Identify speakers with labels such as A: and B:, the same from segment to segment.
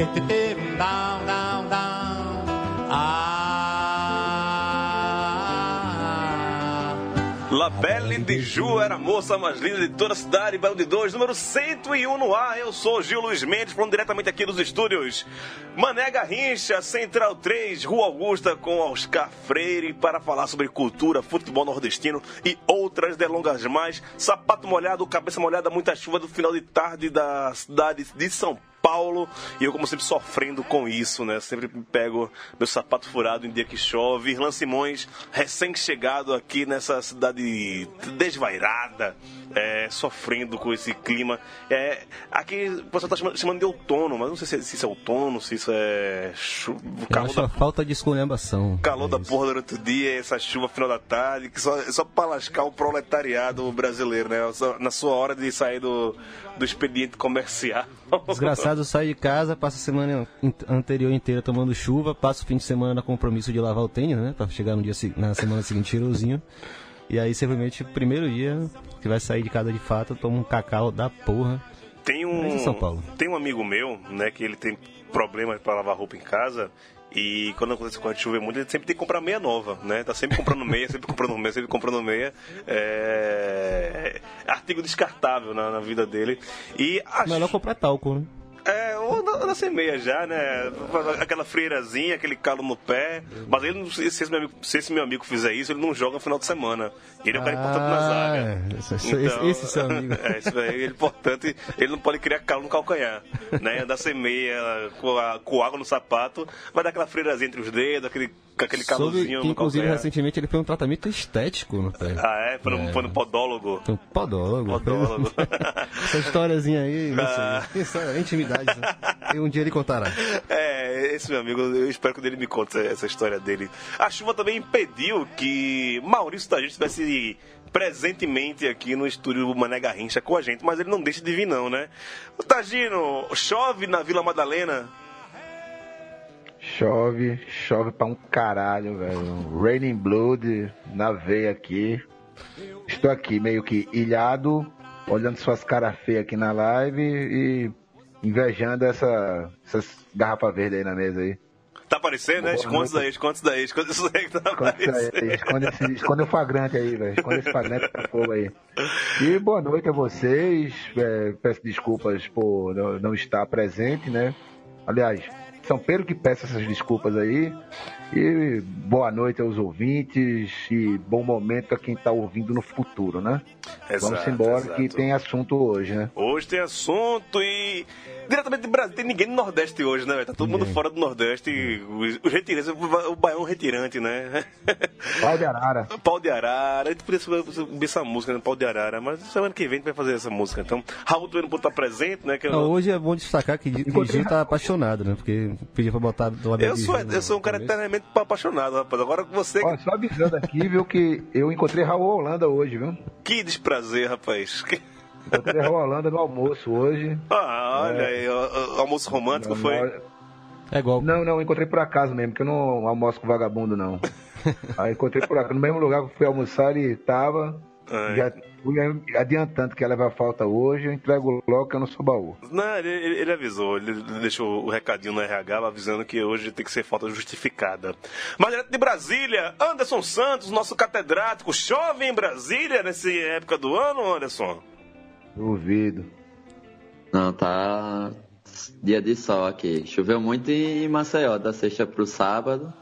A: La Belle de Ju era a moça mais linda de toda a cidade, Belo de Dois, número 101 no ar. Eu sou Gil Luiz Mendes, falando diretamente aqui dos estúdios Mané Garrincha, Central 3, Rua Augusta, com Oscar Freire, para falar sobre cultura, futebol nordestino e outras delongas mais. Sapato molhado, cabeça molhada, muita chuva do final de tarde da cidade de São Paulo. E eu, como sempre, sofrendo com isso, né? Sempre pego meu sapato furado em dia que chove. Irlan Simões, recém-chegado aqui nessa cidade desvairada, é, sofrendo com esse clima. É, aqui o pessoal tá chamando, de outono, mas não sei se, se isso é outono, se isso é chu-
B: Eu
A: calor da
B: falta de esculhambação.
A: calor
B: É
A: da porra durante o dia, essa chuva final da tarde, que só, é só pra lascar o proletariado brasileiro, né? Só Na sua hora de sair do, do expediente comercial.
B: Desgraçado sai de casa, passa a semana anterior inteira tomando chuva, passa o fim de semana no compromisso de lavar o tênis, né? Pra chegar no dia, na semana seguinte cheirosinho. E aí, simplesmente, primeiro dia que vai sair de casa de fato, toma um cacau da porra.
A: Tem um,
B: São Paulo?
A: tem um amigo meu, né, que ele tem problemas para lavar roupa em casa. E quando acontece com a chover muito, ele sempre tem que comprar meia nova, né? Tá sempre comprando meia, sempre comprando meia, sempre comprando meia. É... Artigo descartável na, na vida dele. E acho...
B: Melhor comprar talco, né?
A: É, ou na, na sem meia já, né? Aquela freirazinha, aquele calo no pé. Mas ele, não- se esse, meu amigo, se esse meu amigo fizer isso, ele não joga no final de semana. Ele é um cara importante na zaga.
B: Ah, esse, esse, esse, esse seu amigo.
A: É, isso aí, ele importante. Ele não pode criar calo no calcanhar. Né? Andar sem meia, com, a- com água no sapato, vai dar aquela freirazinha entre os dedos, aquele, aquele calozinho
B: que,
A: no
B: inclusive, recentemente ele foi um tratamento estético no pé.
A: Ah, é? Foi no,
B: É.
A: foi no podólogo.
B: Foi um podólogo.
A: Podólogo.
B: Essa historiazinha aí,
A: Ah.
B: sei. Isso é intimidade. Né? E um dia ele contará.
A: É, esse meu amigo, eu espero que ele me conte essa- história dele. A chuva também impediu que Maurício Tagino estivesse presentemente aqui no estúdio do Mané Garrincha com a gente, mas ele não deixa de vir não, né? O Tagino, chove na Vila Madalena?
C: Chove, chove pra um caralho, velho. Raining Blood na veia aqui. Estou aqui meio que ilhado, olhando suas caras feias aqui na live e invejando essa, essas garrafas verdes aí na mesa aí.
A: Tá aparecendo, né? Esconde isso daí, esconde isso daí, esconde isso daí que tá aparecendo.
C: esconde, esse, esconde o flagrante aí, velho. Esconde esse flagrante pra fogo aí. E boa noite a vocês. É, peço desculpas por não, não estar presente, né? Aliás, São Pedro que peça essas desculpas aí. E boa noite aos ouvintes e bom momento a quem tá ouvindo no futuro, né? Vamos
A: Exato,
C: embora
A: exato.
C: que tem assunto hoje, né?
A: Hoje tem assunto e. Diretamente do Brasil, tem ninguém no Nordeste hoje, né? Tá todo mundo
B: Ninguém.
A: fora do Nordeste. Os, os retirantes, o baião retirante, né?
C: Pau de arara.
A: Pau de Arara, a gente podia subir essa música, né? Pau de Arara, mas semana que vem a gente vai fazer essa música. Então, Raul também não pode estar presente, né? Que eu,
B: Não, hoje é bom destacar que, o Gil tá apaixonado, né? Porque pediu pra botar do lado
A: eu, sou, eu sou um cara
B: começo.
A: Apaixonado, rapaz. Agora com você,
C: Ó, só avisando aqui, viu, que eu encontrei Raul Holanda hoje, viu?
A: que desprazer, rapaz. Que-
C: Encontrei Raul Holanda no almoço hoje.
A: Ah, olha aí, ó, ó, almoço romântico foi.
B: É igual.
C: Não, não, encontrei por acaso mesmo, que eu não almoço com vagabundo, não. Aí encontrei por acaso, no mesmo lugar que eu fui almoçar, ele tava.
A: Ai.
C: Já fui adiantando que ia levar falta hoje, eu entrego logo que eu não sou baú.
A: Não, ele, ele- ele avisou, ele deixou o recadinho no RH avisando que hoje tem que ser falta justificada. Mas direto de Brasília, Anderson Santos, nosso catedrático, chove em Brasília nessa época do ano, Anderson?
C: Duvido.
D: Não, tá dia de sol aqui. Choveu muito em Maceió, da sexta pro sábado.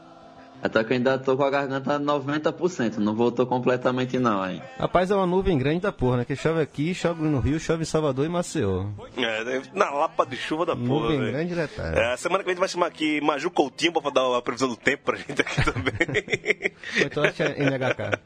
D: Até que eu ainda tô com a garganta 90%, não voltou completamente não, hein?
B: Rapaz, é uma nuvem grande da porra, né? Que chove aqui, chove no Rio, chove em Salvador e Maceió.
A: É, na lapa de chuva da porra,
B: Nuvem
A: velho.
B: grande detalhe.
A: É, semana que vem a gente vai chamar aqui Maju Coutinho pra dar a previsão do tempo pra gente aqui também.
B: Então acho que é NHK.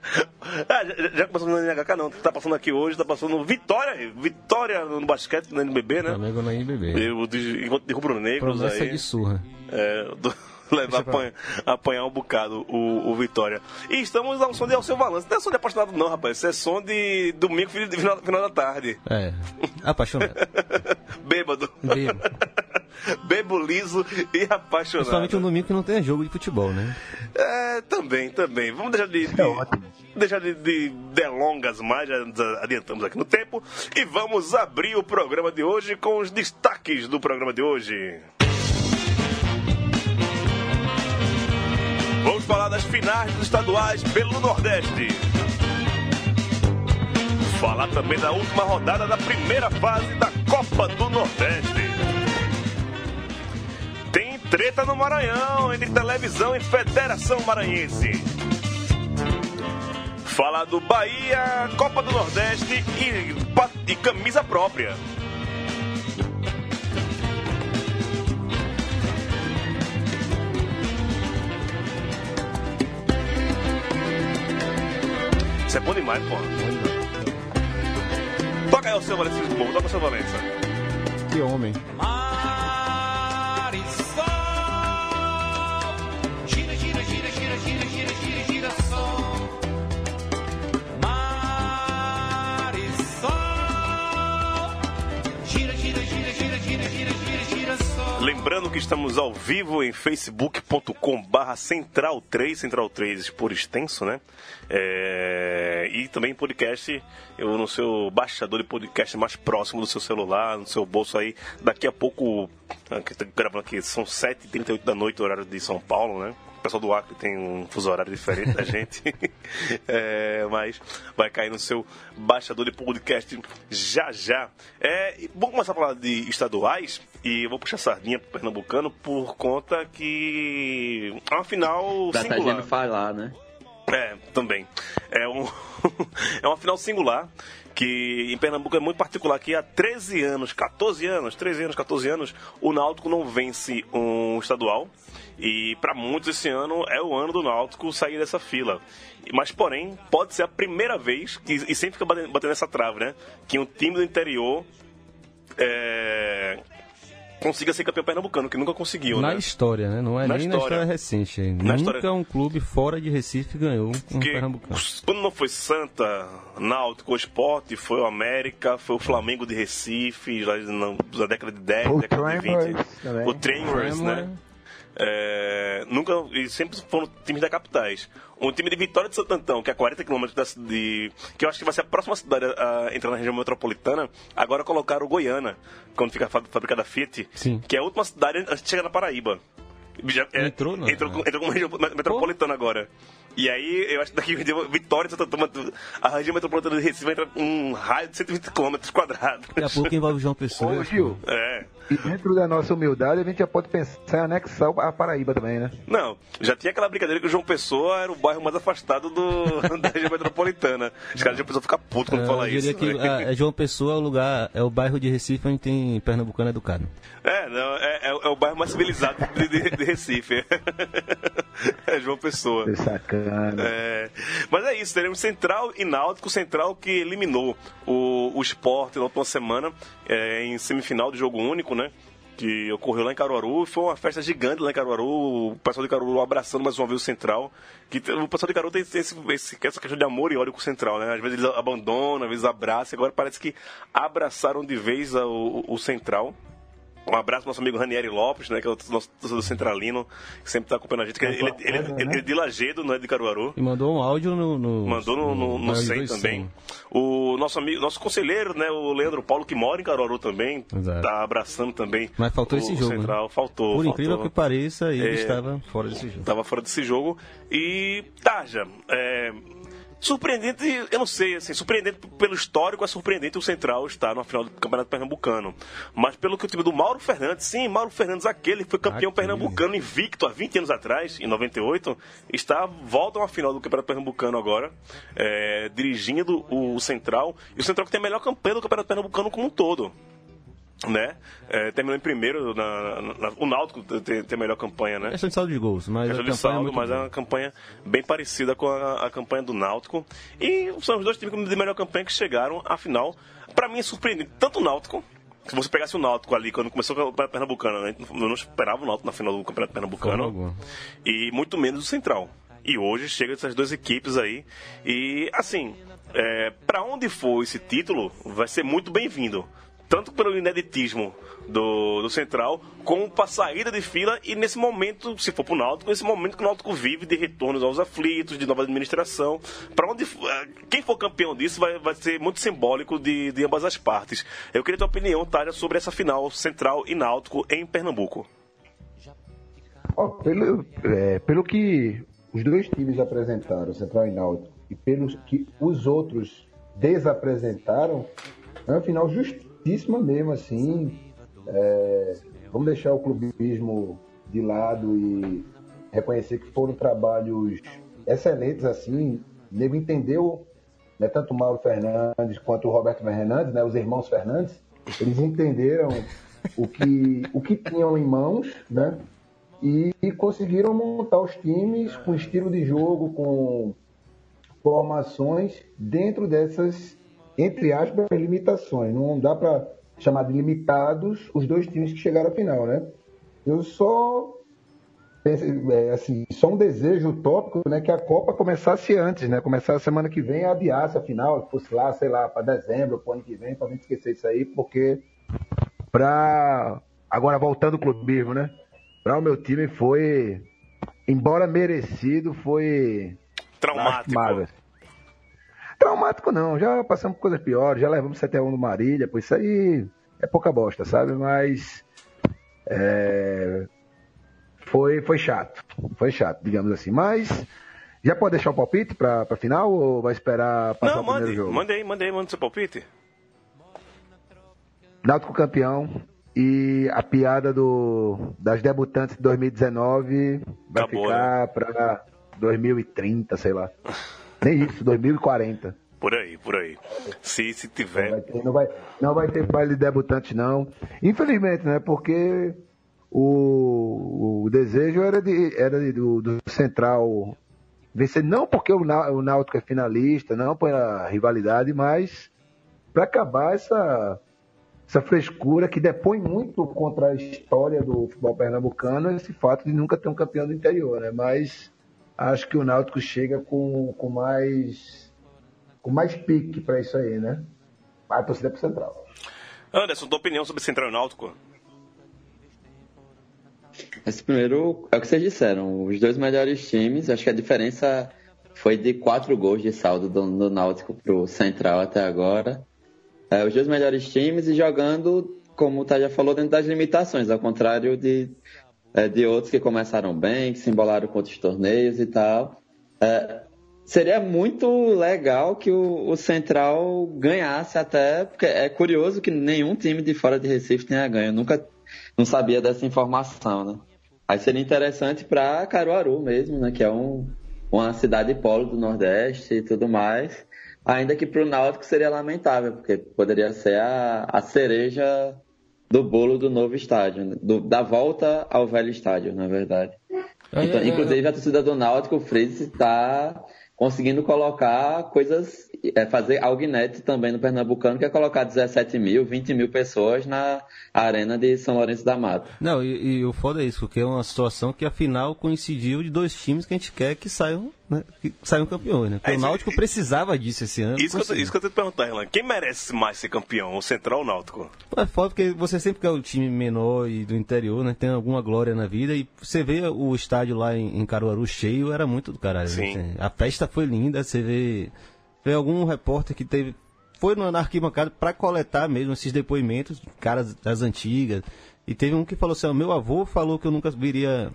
A: ah, já, já começou no NHK não, tá passando aqui hoje, tá passando no Vitória, Vitória no basquete, no NBB, né?
B: Flamengo na NBB.
A: Eu de, enquanto de rubro-negros
B: Promessa
A: aí.
B: de surra.
A: É, do, levar apanha, apanhar um bocado o, o Vitória. E estamos a um som de Alceu Balanço. Não é som de apaixonado, não, rapaz. Isso é som de domingo, final, final da tarde.
B: É. Apaixonado.
A: Bêbado.
B: Bebo.
A: Bebo liso e apaixonado.
B: Principalmente um domingo que não tem jogo de futebol, né?
A: É, também, também. Vamos deixar de. de
C: É ótimo.
A: deixar de, de delongas mais, já adiantamos aqui no tempo. E vamos abrir o programa de hoje com os destaques do programa de hoje. Vamos falar das finais dos estaduais pelo Nordeste. Falar também da última rodada da primeira fase da Copa do Nordeste. Tem treta no Maranhão entre televisão e Federação Maranhense. Falar do Bahia, Copa do Nordeste e, e camisa própria. Isso é bom demais, pô. Toca aí o seu Valença do Povo, toca o seu Valença.
B: Que homem.
E: Marisol,
A: Lembrando que estamos ao vivo em facebook.com barra central 3, central 3 por extenso, né? É, E também podcast eu, no seu baixador de podcast mais próximo do seu celular, no seu bolso aí. Daqui a pouco, tô gravando aqui, são 7h38 da noite, horário de São Paulo, né? O pessoal do Acre tem um fuso horário diferente da gente. É, mas vai cair no seu baixador de podcast já já. É, vamos começar a falar de estaduais e vou puxar sardinha pro Pernambucano por conta que é uma final
D: tá
A: singular.
D: gente falar, né?
A: É, também. É, um, é uma final singular que em Pernambuco é muito particular que há 13 anos, 14 anos, 13 anos, 14 anos, o Náutico não vence um estadual. E para muitos esse ano é o ano do Náutico sair dessa fila. Mas porém, pode ser a primeira vez, que, e sempre fica batendo, batendo essa trave, né? Que um time do interior é, consiga ser campeão pernambucano, que nunca conseguiu,
B: Na
A: né?
B: história, né? Não é
A: Na
B: nem na
A: história.
B: história recente.
A: Na
B: Nunca
A: história-
B: um clube fora de Recife ganhou um
A: Porque
B: Pernambucano.
A: quando não foi Santa, Náutico, o Esporte, foi o América, foi o Flamengo de Recife, lá na, na década de 10,
C: O
A: década de 20.
C: Tremors também.
A: O Tremors, né? É, nunca, e sempre foram times da capitais. Um time de Vitória de Santo Antão, que é a 40 quilômetros da de. que eu acho que vai ser a próxima cidade a, a entrar na região metropolitana. Agora colocaram o Goiânia, quando fica a fá- fábrica da Fiat,
B: Sim.
A: que é a última cidade antes de chegar na Paraíba. Já- é,
B: Entrou, não?
A: Entrou, com- entrou como região me- metropolitana agora. E aí, eu acho que daqui Vitória, de Santo Antão, a região metropolitana de Recife vai entrar um raio de 120 quilômetros quadrados.
B: Daqui a pouco envolve o João Pessoa.
C: Ô, Gil,
A: É.
C: e dentro da nossa humildade, a gente já pode pensar em anexar a Paraíba também, né?
A: Não, já tinha aquela brincadeira que o João Pessoa era o bairro mais afastado do, da região metropolitana. Os caras de João Pessoa ficam putos quando
B: É,
A: fala
B: eu diria
A: isso.
B: que
A: né?
B: a, é João Pessoa é o lugar, é o bairro de Recife onde tem pernambucano educado.
A: É, não, é, é- é o bairro mais civilizado de, de- de Recife. É João Pessoa.
C: Que sacana.
A: É, mas é isso, teremos Central e Náutico, Central que eliminou o, o esporte na última semana é, em semifinal de jogo único, né? Que ocorreu lá em Caruaru, foi uma festa gigante lá em Caruaru, o pessoal de Caruaru abraçando mais uma vez o Central. Que o pessoal de Caruaru tem, esse- esse- essa questão de amor e ódio com o Central, né? Às vezes eles abandonam, às vezes abraçam, agora parece que abraçaram de vez o, o Central. Um abraço pro nosso amigo Ranieri Lopes, né? Que é o nosso torcedor centralino, que sempre tá acompanhando a gente. que Ele, ele, ele- ele- ele é de Lagedo, não é de Caruaru.
B: E mandou um áudio no. no
A: Mandou no, no, no
B: de
A: 100
B: dois
A: também. O nosso amigo, nosso conselheiro, né, o Leandro Paulo, que mora em Caruaru também,
B: Exato.
A: tá abraçando também.
B: Mas faltou esse jogo, né?
A: Central. Faltou.
B: Por
A: faltou.
B: incrível que pareça, ele
A: É.
B: estava fora desse jogo.
A: Tava fora desse jogo. E, Tarja, é, Surpreendente, eu não sei, assim, surpreendente pelo histórico, é surpreendente o Central estar na final do Campeonato Pernambucano. Mas pelo que o time do Mauro Fernandes, sim, Mauro Fernandes, aquele que foi campeão
B: Aquele.
A: pernambucano invicto há 20 anos atrás, em 98, está, volta a uma final do Campeonato Pernambucano agora, é, dirigindo o Central. E o Central que tem a melhor campanha do Campeonato Pernambucano como um todo né? É, terminou em primeiro, na, na- o Náutico tem, tem a melhor campanha, né?
B: Questão de saldo de gols, mas
A: Questão
B: a
A: de
B: campanha é
A: saldo,
B: muito
A: mas é uma campanha bem parecida com a, a campanha do Náutico. E são os dois times de melhor campanha que chegaram à final. Pra mim é surpreendente, tanto o Náutico, se você pegasse o Náutico ali, quando começou o Campeonato Pernambucano, né? eu não esperava o Náutico na final do Campeonato Pernambucano. E muito menos o Central. E hoje chega essas duas equipes aí. E, assim, é, para onde for esse título, vai ser muito bem-vindo. Tanto pelo ineditismo do, do Central, como para saída de fila e nesse momento, se for pro Náutico, nesse momento que o Náutico vive de retornos aos aflitos, de nova administração. Para onde eh, quem for campeão disso vai, vai ser muito simbólico de, de ambas as partes. Eu queria ter opinião, Tária, sobre essa final Central e Náutico em Pernambuco.
C: Ó, pelo, é, pelo que os dois times apresentaram, Central e Náutico, e pelos que os outros desapresentaram, é uma final justíssima mesmo, assim. É, vamos deixar o clubismo de lado e reconhecer que foram trabalhos excelentes, assim. O nego entendeu, né, tanto o Mauro Fernandes quanto o Roberto Fernandes, né, os irmãos Fernandes, eles entenderam o que, o que tinham em mãos, né? e, e conseguiram montar os times com estilo de jogo, com formações dentro dessas, entre aspas, limitações. Não dá para chamar de limitados os dois times que chegaram à final, né? Eu só é, assim, só um desejo utópico, né, que a Copa começasse antes, né? Começar a semana que vem, adiasse a final, que fosse lá, sei lá, para dezembro, para ano que vem, para gente esquecer isso aí, porque para agora voltando ao clubismo, né? Para o meu time foi, embora merecido, foi
A: Traumático.
C: lastimável. Traumático não, já passamos por coisas piores, já levamos 7x1 no Marília, pô, isso aí é pouca bosta, sabe? Mas é, foi, foi chato, foi chato, digamos assim. Mas já pode deixar o palpite para a final ou vai esperar passar
A: Não,
C: o primeiro
A: mande,
C: jogo?
A: mande aí, mande aí, mande seu palpite.
C: Náutico campeão e a piada do, das debutantes de 2019 vai
A: Acabou,
C: ficar para 2030, sei lá. Nem isso, 2040.
A: Por aí, por aí. Se, se
C: Não
A: tiver.
C: vai, ter, não, vai, não vai ter baile de debutantes, não. Infelizmente, né? Porque o, o desejo era, de, era de- do, do Central vencer, não porque o, o Náutico é finalista, não pela rivalidade, mas para acabar essa, essa frescura que depõe muito contra a história do futebol pernambucano, esse fato de nunca ter um campeão do interior, né? Mas acho que o Náutico chega com, com mais com mais pique para isso aí, né? A torcida pro Central.
A: Anderson, tua opinião sobre Central e Náutico?
D: Esse primeiro é o que vocês disseram, os dois melhores times, acho que a diferença foi de quatro gols de saldo do, do Náutico pro Central até agora. É, os dois melhores times e jogando, como o Tá já falou, dentro das limitações, ao contrário de, é, de outros que começaram bem, que se embolaram com outros torneios e tal. É, seria muito legal que o, o Central ganhasse até, porque é curioso que nenhum time de fora de Recife tenha ganho. Eu nunca não sabia dessa informação, né? Aí seria interessante para Caruaru mesmo, né? Que é um, uma cidade polo do Nordeste e tudo mais. Ainda que para o Náutico seria lamentável, porque poderia ser a, a cereja do bolo do novo estádio, né? do- da volta ao velho estádio, na verdade.
B: É,
D: Então,
B: é, é.
D: inclusive a torcida do Náutico, o Fritz, está conseguindo colocar coisas, é, fazer algo inédito também no Pernambucano, que é colocar 17 mil, 20 mil pessoas na arena de São Lourenço da Mata.
B: Não, e, e o foda é isso, porque é uma situação que afinal coincidiu de dois times que a gente quer que saiam, né, que saiam campeões, né? Porque
A: É,
B: o Náutico precisava disso esse ano.
A: Isso que, eu,
B: conseguiu.
A: isso que eu tenho que perguntar, Relan. Quem merece mais ser campeão, o Central ou o Náutico?
B: É foda porque você sempre quer o time menor e do interior, né? Tem alguma glória na vida. E você vê o estádio lá em, em Caruaru cheio, era muito do caralho. né?
A: Sim.
B: A festa foi linda, você vê. Vê algum repórter que teve. Foi na arquibancada para coletar mesmo esses depoimentos, caras das antigas. E teve um que falou assim: meu avô falou que eu nunca viria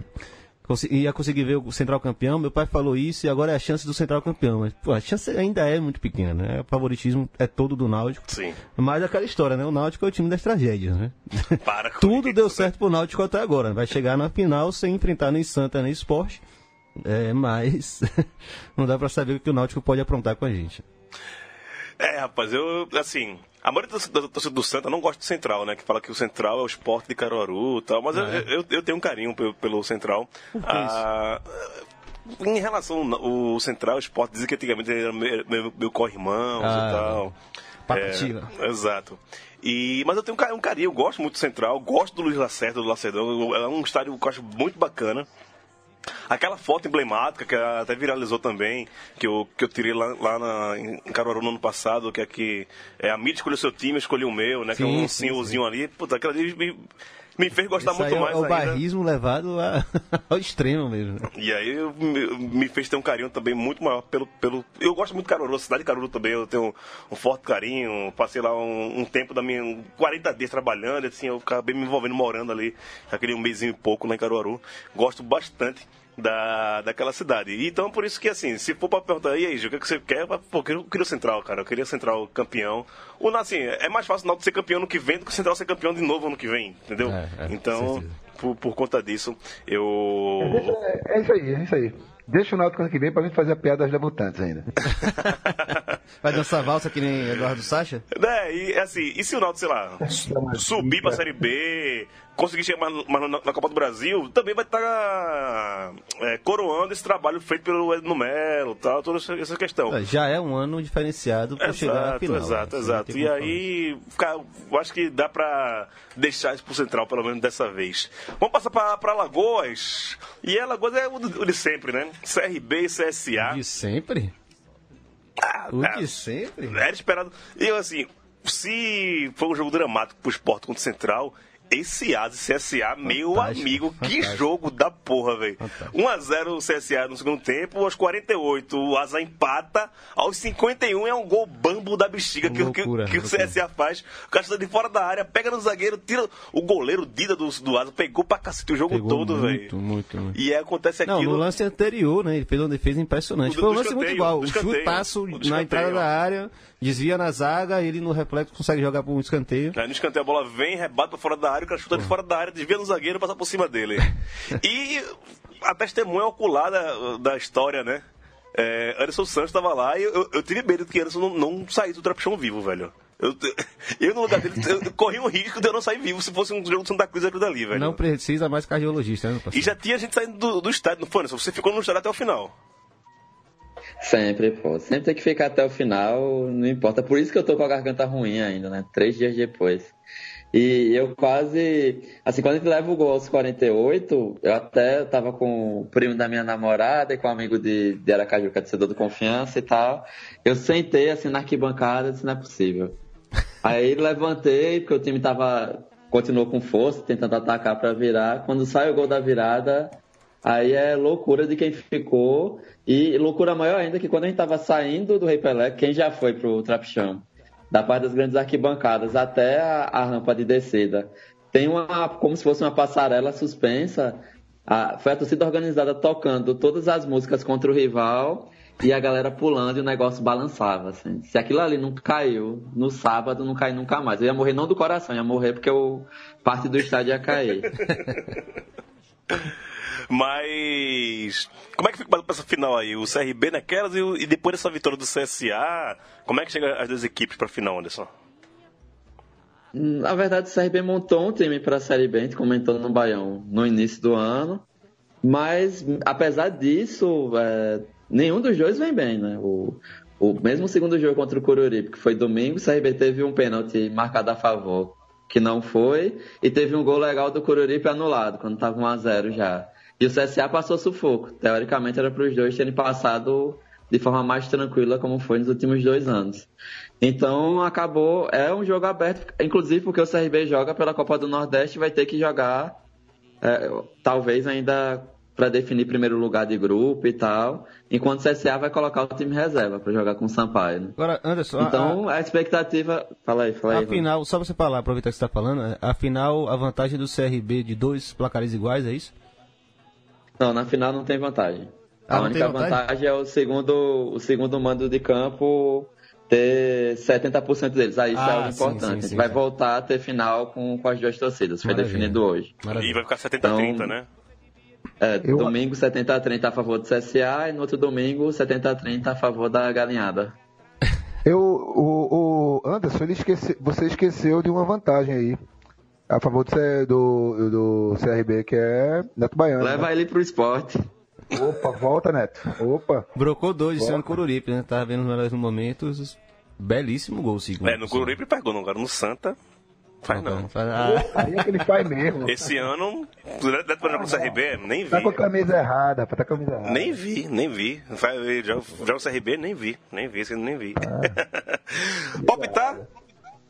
B: ia conseguir ver o Central campeão. Meu pai falou isso e agora é a chance do Central campeão. Mas, pô, a chance ainda é muito pequena, né? O favoritismo é todo do Náutico.
A: Sim.
B: Mas aquela história, né? O Náutico é o time das tragédias, né?
A: Para com
B: Tudo deu certo pro Náutico até agora. Vai chegar na final sem enfrentar nem Santa nem Esporte. É, mas não dá pra saber o que o Náutico pode aprontar com a gente.
A: É, rapaz, eu, assim, a maioria da da torcida do Santa não gosta do Central, né? Que fala que o Central é o esporte de Caruaru e tal, mas eu, eu, eu tenho um carinho pelo, pelo Central.
B: Por que
A: Ah, em relação ao Central, o esporte dizem que antigamente era meu, meu, meu corre-irmãos
B: Ah,
A: e tal.
B: Patativa.
A: É, exato. E, mas eu tenho um um carinho, eu gosto muito do Central, gosto do Luiz Lacerda, do Lacerdão, é um estádio que eu acho muito bacana. Aquela foto emblemática que até viralizou também, que eu, que eu tirei lá, lá na, em Caruaru no ano passado, que é que é, a mídia escolheu seu time, eu escolhi o meu, né? que é
B: Sim,
A: um
B: sim,
A: senhorzinho ali. Puta, aquela ali me, fez gostar
B: Isso
A: muito
B: é,
A: mais
B: o
A: ainda.
B: barrismo levado a- ao extremo mesmo. né?
A: E aí eu- me, fez ter um carinho também muito maior pelo. pelo eu gosto muito de Caruaru, a cidade de Caruaru também, eu tenho um, forte carinho. Passei lá um, um tempo da minha. 40 dias trabalhando, assim, eu acabei me envolvendo morando ali, aquele um mêsinho e pouco lá em Caruaru. Gosto bastante. Da, daquela cidade. E Então, por isso que, assim, se for pra perguntar, e aí, Gil, o que, é que você quer? Pô, eu queria, eu queria o Central, cara. Eu queria o Central campeão. O, assim, é mais fácil o Náutico ser campeão no que vem do que o Central ser campeão de novo ano que vem, entendeu?
B: É, é,
A: então, por, por conta disso, eu.
C: Deixa- é isso aí, é isso aí. Deixa o Náutico ano que vem pra gente fazer a piada das debutantes ainda.
B: Vai dançar valsa que nem Eduardo Sacha?
A: Né, e assim, e se o Náutico, sei lá, su- subir pra Série B, conseguir chegar mais, mais na, na Copa do Brasil, também vai estar coroando esse trabalho feito pelo Edno Melo, tal, toda essa, questão.
B: Já é um ano diferenciado para chegar à final.
A: exato,
B: né?
A: exato. E aí, eu acho que dá pra deixar isso pro Central, pelo menos dessa vez. Vamos passar pra Alagoas. E Alagoas é o de, o de sempre, né? CRB e CSA.
B: De sempre?
A: Ah,
B: O
A: ah,
B: de sempre?
A: Era esperado. E eu, assim, se foi um jogo dramático pro esporte contra o Central, esse AS e CSA, meu
B: Fantástico,
A: amigo, que
B: fantástico.
A: jogo da porra, velho.
B: Fantástico.
A: 1x0 o CSA no segundo tempo, aos 48 o Asa empata, aos 51 é um gol bambo da bexiga que, que-
B: Loucura,
A: que o
B: loucura.
A: CSA faz. O cara está de fora da área, pega no zagueiro, tira o goleiro Dida do, do Asa, pegou pra cacete o jogo
B: Pegou
A: todo, velho.
B: muito, muito, muito.
A: E aí acontece
B: Não,
A: aquilo.
B: no lance anterior, né? Ele fez uma defesa impressionante.
A: O do-
B: Foi um lance muito igual. O chutaço
A: o do
B: na entrada da área, desvia na zaga, ele no reflexo consegue jogar por um escanteio.
A: Aí no escanteio a bola vem, rebate pra fora da área, o cara chuta de fora da área, desvia no zagueiro e passa por cima dele. e a testemunha ocular da, da história, né? É, Anderson Santos tava lá e eu, eu tive medo de que Anderson não, não saísse do trapichão vivo, velho. Eu, eu, no lugar dele, eu corri um risco de eu não sair vivo se fosse um jogo do Santa Cruz aquilo dali, velho.
B: Não precisa mais cardiologista, né,
A: E já tinha gente saindo do, do estádio, não foi, Anderson? Você ficou no estádio até o final.
D: Sempre, pô. Sempre tem que ficar até o final, não importa. Por isso que eu tô com a garganta ruim ainda, né? Três dias depois. E eu quase. Assim, quando a gente leva o gol aos 48, eu até tava com o primo da minha namorada e com um amigo de, de Aracaju, que é torcedor do Confiança e tal. Eu sentei assim na arquibancada disse: não é possível. Aí levantei, porque o time tava. Continuou com força, tentando atacar para virar. Quando sai o gol da virada, Aí é loucura de quem ficou. E loucura maior ainda que quando a gente tava saindo do Rei Pelé, quem já foi pro Trapichão? Da parte das grandes arquibancadas até a, a rampa de descida. Tem uma, como se fosse uma passarela suspensa. A- foi a torcida organizada tocando todas as músicas contra o rival e a galera pulando e o negócio balançava. Assim. Se aquilo ali não caiu no sábado, não cai nunca mais. Eu ia morrer não do coração, ia morrer porque o parte do estádio ia cair.
A: Mas. Como é que fica essa final aí? O CRB naquelas e, e depois dessa vitória do CSA, como é que chega as duas equipes pra final, Anderson?
D: Na verdade, o CRB montou um time para a Série B, a gente comentou no Baião no início do ano. Mas, apesar disso, é, nenhum dos dois vem bem, né? O, o mesmo segundo jogo contra o Cururipe, que foi domingo, o CRB teve um pênalti marcado a favor, que não foi, e teve um gol legal do Cururipe anulado, quando estava 1x0 já. E o CSA passou sufoco. Teoricamente era para os dois terem passado de forma mais tranquila, como foi nos últimos dois anos. Então acabou, é um jogo aberto, inclusive porque o CRB joga pela Copa do Nordeste vai ter que jogar, é, talvez ainda para definir primeiro lugar de grupo e tal, enquanto o CSA vai colocar o time reserva para jogar com o Sampaio. né?
B: Agora, Anderson, a-
D: Então a, expectativa. Fala aí, fala aí.
B: Afinal, só você falar, aproveitar que você está falando, afinal, a vantagem do CRB de dois placares iguais, é isso?
D: Não, na final não tem vantagem.
B: Ah,
D: a única
B: vantagem?
D: vantagem? é o segundo, o segundo mando de campo ter 70% deles. Aí isso
B: Ah,
D: é algo
B: sim,
D: importante.
B: sim, sim,
D: vai
B: sim.
D: voltar a ter final com, com as duas torcidas. Foi
B: Maravilha.
D: definido hoje.
A: E
B: Maravilha.
A: vai ficar 70-30,
D: Então-
A: né?
D: É,
C: Eu-
D: Domingo 70 a 30 a favor do CSA e no outro domingo 70 a 30 a favor da galinhada.
C: Eu, o, o Anderson, ele esquece, você esqueceu de uma vantagem aí. A favor do, C- do, do CRB, que é Neto Baiano.
D: Leva
C: né?
D: ele pro esporte.
C: Opa, volta, Neto. Opa.
B: Brocou dois esse
C: Boa.
B: ano Coruripe, né? Tava vendo os melhores momentos. Belíssimo gol, segundo.
A: É, no Cururipe pegou, não, agora no Santa. Faz não.
B: Ah,
C: Aí é que ele faz mesmo.
A: Esse ano, direto para o CRB, nem vi.
C: Tá com a camisa errada, tá com a camisa errada.
A: Nem vi, nem vi. Joga joga o CRB, nem vi. Nem vi, esse ano nem vi. Palpitar,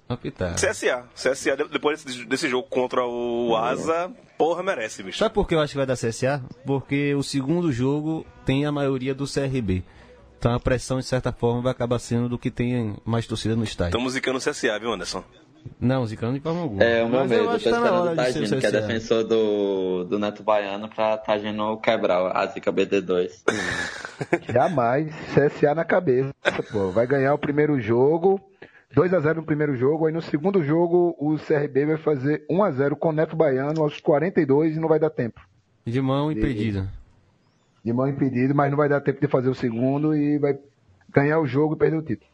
B: apitar.
A: CSA. CSA, de- depois desse, desse jogo contra o Asa, porra, merece, bicho.
B: Sabe por que eu acho que vai dar CSA? Porque o segundo jogo tem a maioria do CRB. Então a pressão, de certa forma, vai acabar sendo do que tem mais torcida no estádio.
A: Estamos musicando o CSA, viu, Anderson?
B: Não, zicando de forma alguma.
D: É o meu
B: Mas eu
D: medo.
B: acho
D: Tô
B: que tá na
D: esperando
B: hora
D: o
B: de ser o
D: Tagino, que é defensor do, do Neto Baiano, pra Tagino quebrar a zica BD2.
C: Jamais. CSA na cabeça, pô. Vai ganhar o primeiro jogo. 2x0 no primeiro jogo. Aí no segundo jogo, o CRB vai fazer 1x0 com o Neto Baiano aos 42 e não vai dar tempo.
B: De mão impedida.
C: De mão impedido, mas não vai dar tempo de fazer o segundo e vai ganhar o jogo e perder o título.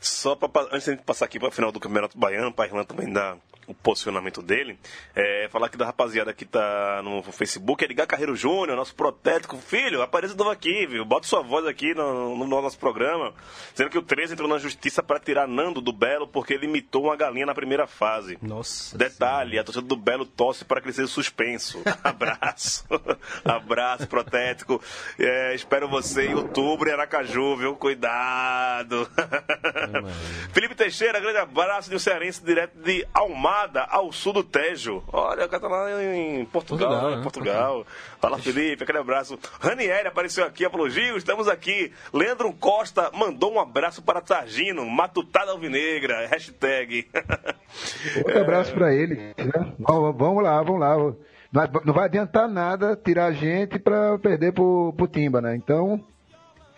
A: Só pra, antes de passar aqui para o final do Campeonato Baiano, para Irlanda também dar o posicionamento dele, é, falar aqui da rapaziada que tá no Facebook, Edgar Carreiro Júnior, nosso protético. Filho, apareça de novo aqui, viu? Bota sua voz aqui no, no nosso programa, dizendo que o 13 entrou na justiça para tirar Nando do Belo porque ele imitou uma galinha na primeira fase.
B: Nossa.
A: Detalhe, a torcida do Belo torce para que ele seja suspenso. Abraço. Abraço, protético. É, espero você em outubro em Aracaju, viu? Cuidado. Felipe Teixeira, grande abraço de um cearense direto de Almada, ao sul do Tejo. Olha, o cara tá lá em Portugal,
B: Portugal,
A: né?
B: né?
A: Portugal. Fala, Felipe, aquele abraço. Ranieri apareceu aqui, Gil, estamos aqui. Leandro Costa mandou um abraço para Targino, Matutada Alvinegra, hashtag.
C: Outro abraço pra ele. Né? Vamos vamos lá, vamos lá. Não vai- Não vai adiantar nada tirar a gente pra perder pro, pro Timba, né? Então,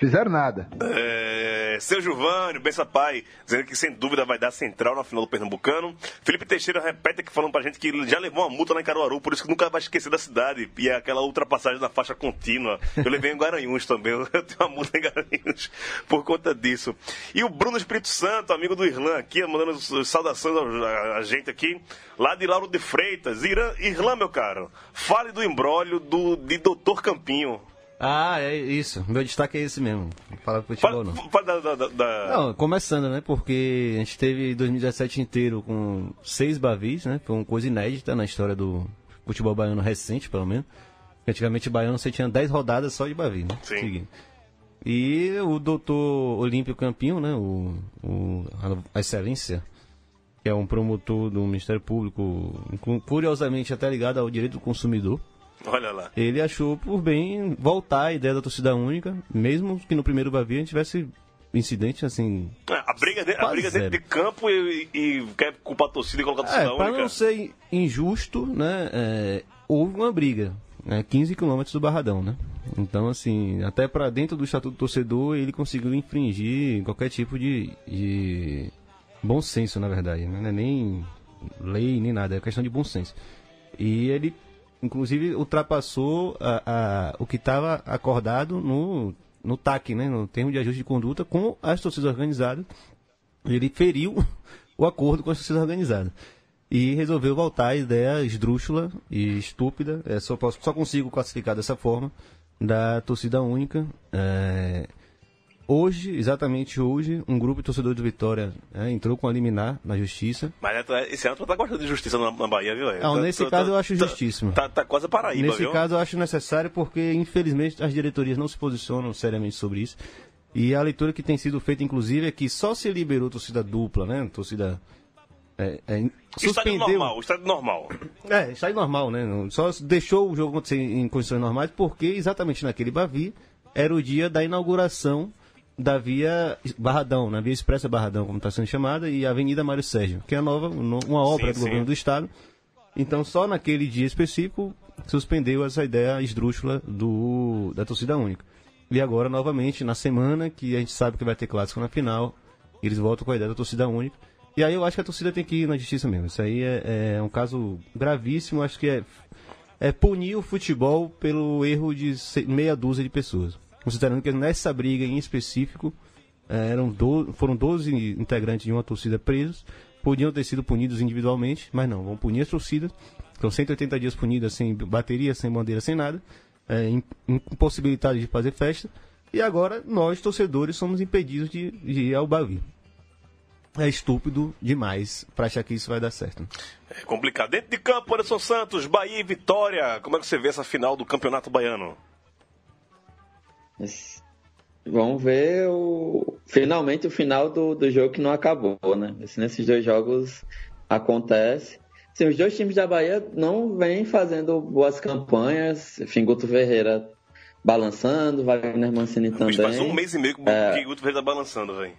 C: fizeram nada.
A: É, seu Giovanni, Bença Pai, dizendo que sem dúvida vai dar central na final do Pernambucano. Felipe Teixeira repete aqui falando pra gente que ele já levou uma multa lá em Caruaru, por isso que nunca vai esquecer da cidade. E aquela ultrapassagem na faixa contínua. Eu levei em Garanhuns também, eu tenho uma multa em Garanhuns por conta disso. E o Bruno Espírito Santo, amigo do Irlan aqui, mandando saudações a gente aqui, lá de Lauro de Freitas. Irã, Irlan, meu caro, fale do embrólio do, de Doutor Campinho.
B: Ah, é isso. Meu destaque é esse mesmo. Não Fala de futebol, não.
A: fala da- da- da-.
B: Não, começando, né? Porque a gente teve 2017 inteiro com seis bavis, né? Foi uma coisa inédita na história do futebol baiano recente, pelo menos. Antigamente baiano você tinha 10 rodadas só de bavi, né?
A: Sim.
B: Seguinte. E o doutor Olímpio Campinho, né? O, o- a excelência, que é um promotor do Ministério Público, cu- curiosamente até ligado ao direito do consumidor.
A: Olha lá.
B: Ele achou por bem voltar a ideia da torcida única, mesmo que no primeiro Bavi a gente tivesse incidente assim.
A: É, A briga, de, a briga dentro de campo e, e quer culpar a torcida e colocar a
B: É,
A: torcida
B: para
A: única.
B: não ser injusto, né? é, houve uma briga, né, 15 quilômetros do Barradão, né? Então, assim, até para dentro do estatuto do torcedor ele conseguiu infringir qualquer tipo de, de bom senso, na verdade, né? Não é nem lei nem nada, é questão de bom senso. E ele, inclusive, ultrapassou a- a- o que estava acordado no, no TAC, né? No termo de ajuste de conduta com as torcidas organizadas. Ele feriu o acordo com as torcidas organizadas. E resolveu voltar à ideia esdrúxula e estúpida, é, só, posso, só consigo classificar dessa forma, da torcida única. É, hoje, exatamente hoje, um grupo de torcedores do Vitória é, entrou com a liminar na justiça.
A: Mas é, tu- esse ano tu tá gostando de justiça na, na Bahia, viu?
B: Não,
A: Tá-
B: nesse
A: tá-
B: caso
A: tá-
B: eu acho justíssimo.
A: Tá, tá quase Paraíba,
B: Nesse
A: viu?
B: caso eu acho necessário porque, infelizmente, as diretorias não se posicionam seriamente sobre isso. E a leitura que tem sido feita, inclusive, é que só se liberou torcida dupla, né? Torcida. É, é,
A: Estádio
B: suspendeu.
A: normal, estádio normal.
B: É, isso aí normal, né? Só deixou o jogo acontecer em condições normais porque exatamente naquele Bavi era o dia da inauguração da via Barradão, na via Expressa Barradão, como está sendo chamada, e a Avenida Mário Sérgio, que é a nova, no- uma obra
A: Sim,
B: do
A: sim.
B: governo do estado. Então só naquele dia específico suspendeu essa ideia esdrúxula do, da torcida única. E agora, novamente, na semana que a gente sabe que vai ter clássico na final, eles voltam com a ideia da torcida única. E aí eu acho que a torcida tem que ir na justiça mesmo. Isso aí é, é um caso gravíssimo, acho que é, é punir o futebol pelo erro de meia dúzia de pessoas. Considerando que nessa briga em específico, eh, eram do, foram 12 integrantes de uma torcida presos, podiam ter sido punidos individualmente, mas não, vão punir as torcidas. Então 180 dias punidas sem bateria, sem bandeira, sem nada, é, im- impossibilidade de fazer festa. E agora nós, torcedores, somos impedidos de, de ir ao Bavi. É estúpido demais pra achar que isso vai dar certo.
A: É complicado. Dentro de campo, Anderson Santos, Bahia e Vitória. Como é que você vê essa final do Campeonato Baiano?
D: Mas Vamos ver o... finalmente o final do, do jogo que não acabou, né? Se nesses dois jogos acontece. Sim, os dois times da Bahia não vêm fazendo boas campanhas. Enfim, Guto Ferreira balançando, Wagner Mancini também.
A: faz um mês e meio que o
D: É.
A: o Guto Ferreira tá balançando, velho.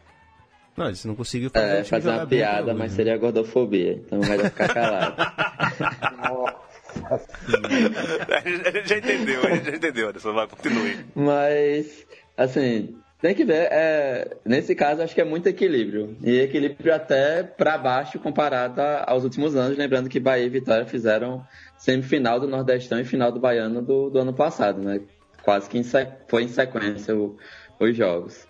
B: Não, ele não conseguiu fazer,
D: É, fazer uma piada, mas
B: né?
D: seria gordofobia, então melhor ficar calado.
A: A gente a gente já entendeu, a gente já entendeu, Anderson. Vai, continue.
D: Mas, assim, tem que ver. é, nesse caso, acho que é muito equilíbrio. E equilíbrio até para baixo comparado aos últimos anos. Lembrando que Bahia e Vitória fizeram semifinal do Nordestão e final do Baiano do, do ano passado, né? Quase que em se- foi em sequência o- os jogos.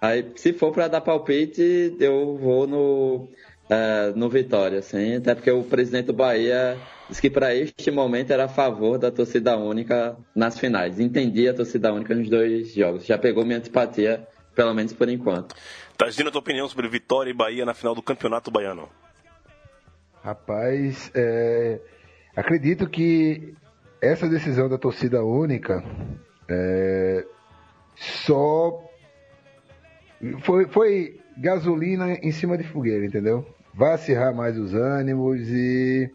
D: Aí, se for para dar palpite, eu vou no, é, no Vitória, assim, até porque o presidente do Bahia disse que para este momento era a favor da torcida única nas finais. Entendi a torcida única nos dois jogos. Já pegou minha antipatia, pelo menos por enquanto.
A: Tadinho, a tua opinião sobre Vitória e Bahia na final do Campeonato Baiano?
C: Rapaz, é, acredito que essa decisão da torcida única é, só foi, foi gasolina em cima de fogueira, entendeu? Vai acirrar mais os ânimos e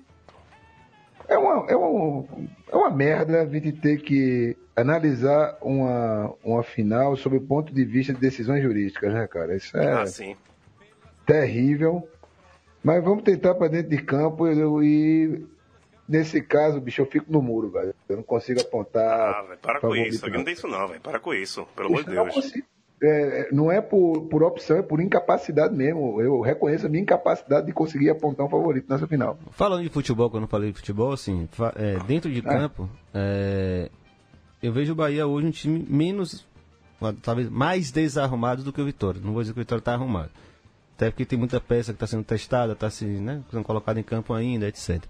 C: é uma, é uma, é uma merda a gente ter que analisar uma, uma final sob o ponto de vista de decisões jurídicas, né, cara? Isso é
A: Ah,
C: terrível. Mas vamos tentar para dentro de campo eu- e nesse caso, bicho, eu fico no muro, velho. Eu não consigo apontar.
A: Ah, velho, para com isso. Aqui não tem isso não, velho. Para com isso. Pelo amor de Deus.
C: Consigo. É, não é por, por opção, é por incapacidade mesmo. Eu reconheço a minha incapacidade de conseguir apontar um favorito nessa final.
B: Falando de futebol, quando eu falei de futebol, assim, é, dentro de campo, é, eu vejo o Bahia hoje um time menos, talvez mais desarrumado do que o Vitória. Não vou dizer que o Vitória está arrumado. Até porque tem muita peça que está sendo testada, está né, sendo colocada em campo ainda, etc.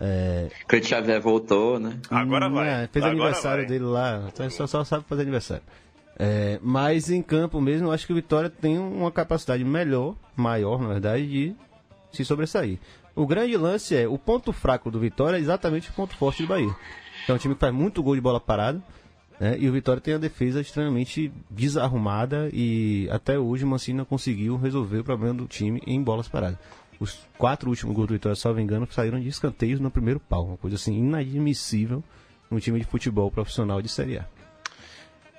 B: É,
D: Cleiton Xavier voltou, né?
A: Agora vai.
B: é, fez
A: Agora
B: aniversário
A: vai.
B: dele lá, só, só sabe fazer aniversário. É, mas em campo mesmo, eu acho que o Vitória tem uma capacidade melhor, maior, na verdade, de se sobressair. O grande lance é, o ponto fraco do Vitória é exatamente o ponto forte do Bahia. É um time que faz muito gol de bola parada, né, e o Vitória tem a defesa extremamente desarrumada e até hoje o Mancini não conseguiu resolver o problema do time em bolas paradas. Os quatro últimos gols do Vitória, salvo engano, saíram de escanteios no primeiro pau. Uma coisa assim inadmissível num time de futebol profissional de Série A.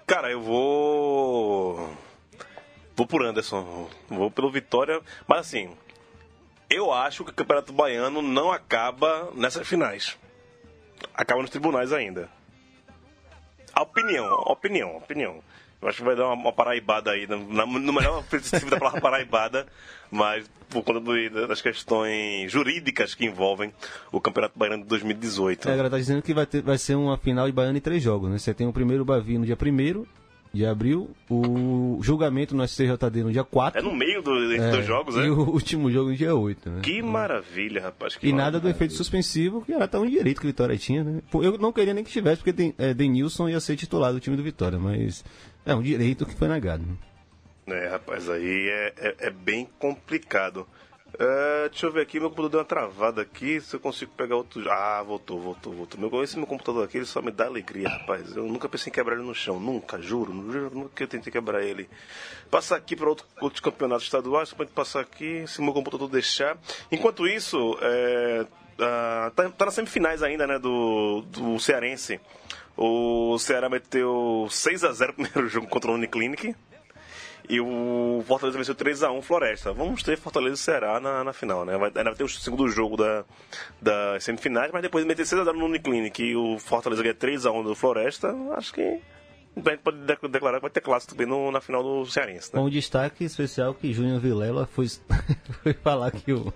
A: Cara, eu vou. Vou por Anderson. Vou pelo Vitória. Mas assim, eu acho que o Campeonato Baiano não acaba nessas finais. Acaba nos tribunais ainda. A opinião, opinião, opinião. Eu acho que vai dar uma, uma paraibada aí, na- no melhor sentido da palavra paraibada, mas por conta do- das questões jurídicas que envolvem o Campeonato Baiano de 2018.
B: É, agora tá dizendo que vai, ter, vai ser uma final de Baiano em três jogos, né? Você tem o primeiro Bavi no dia 1 de abril, o julgamento no STJD no dia 4.
A: É no meio do, entre dois jogos,
B: E
A: é?
B: o último jogo no dia 8, né?
A: Que maravilha, rapaz. que
B: E nada do efeito suspensivo, que era tão direito que o Vitória tinha, né? Eu não queria nem que tivesse, porque Den, é, Denilson ia ser titular do time do Vitória, mas é um direito que foi negado. né?
A: É, rapaz, aí é, é, é bem complicado. É, deixa eu ver aqui, meu computador deu uma travada aqui, se eu consigo pegar outro... Ah, voltou, voltou, voltou. Meu, esse meu computador aqui, ele só me dá alegria, rapaz. Eu nunca pensei em quebrar ele no chão, nunca, juro. Nunca eu tentei quebrar ele. Passar aqui para outro, outros campeonatos estaduais, só pra gente passar aqui, se meu computador deixar. Enquanto isso, é, ah, tá, tá nas semifinais ainda, né, do, do Cearense. O Ceará meteu 6 a 0 no primeiro jogo contra o Uniclinic. E o Fortaleza venceu 3x1 Floresta. Vamos ter Fortaleza e Ceará na, na final, né? Vai, vai ter o segundo jogo da, das semifinais, mas depois de meter 6x0 no Uniclinic e o Fortaleza ganha 3x1 do Floresta, acho que a gente pode de- declarar que vai ter clássico também no- na final do Cearense, né?
B: Um destaque especial que Júnior Vilela foi, foi falar que o,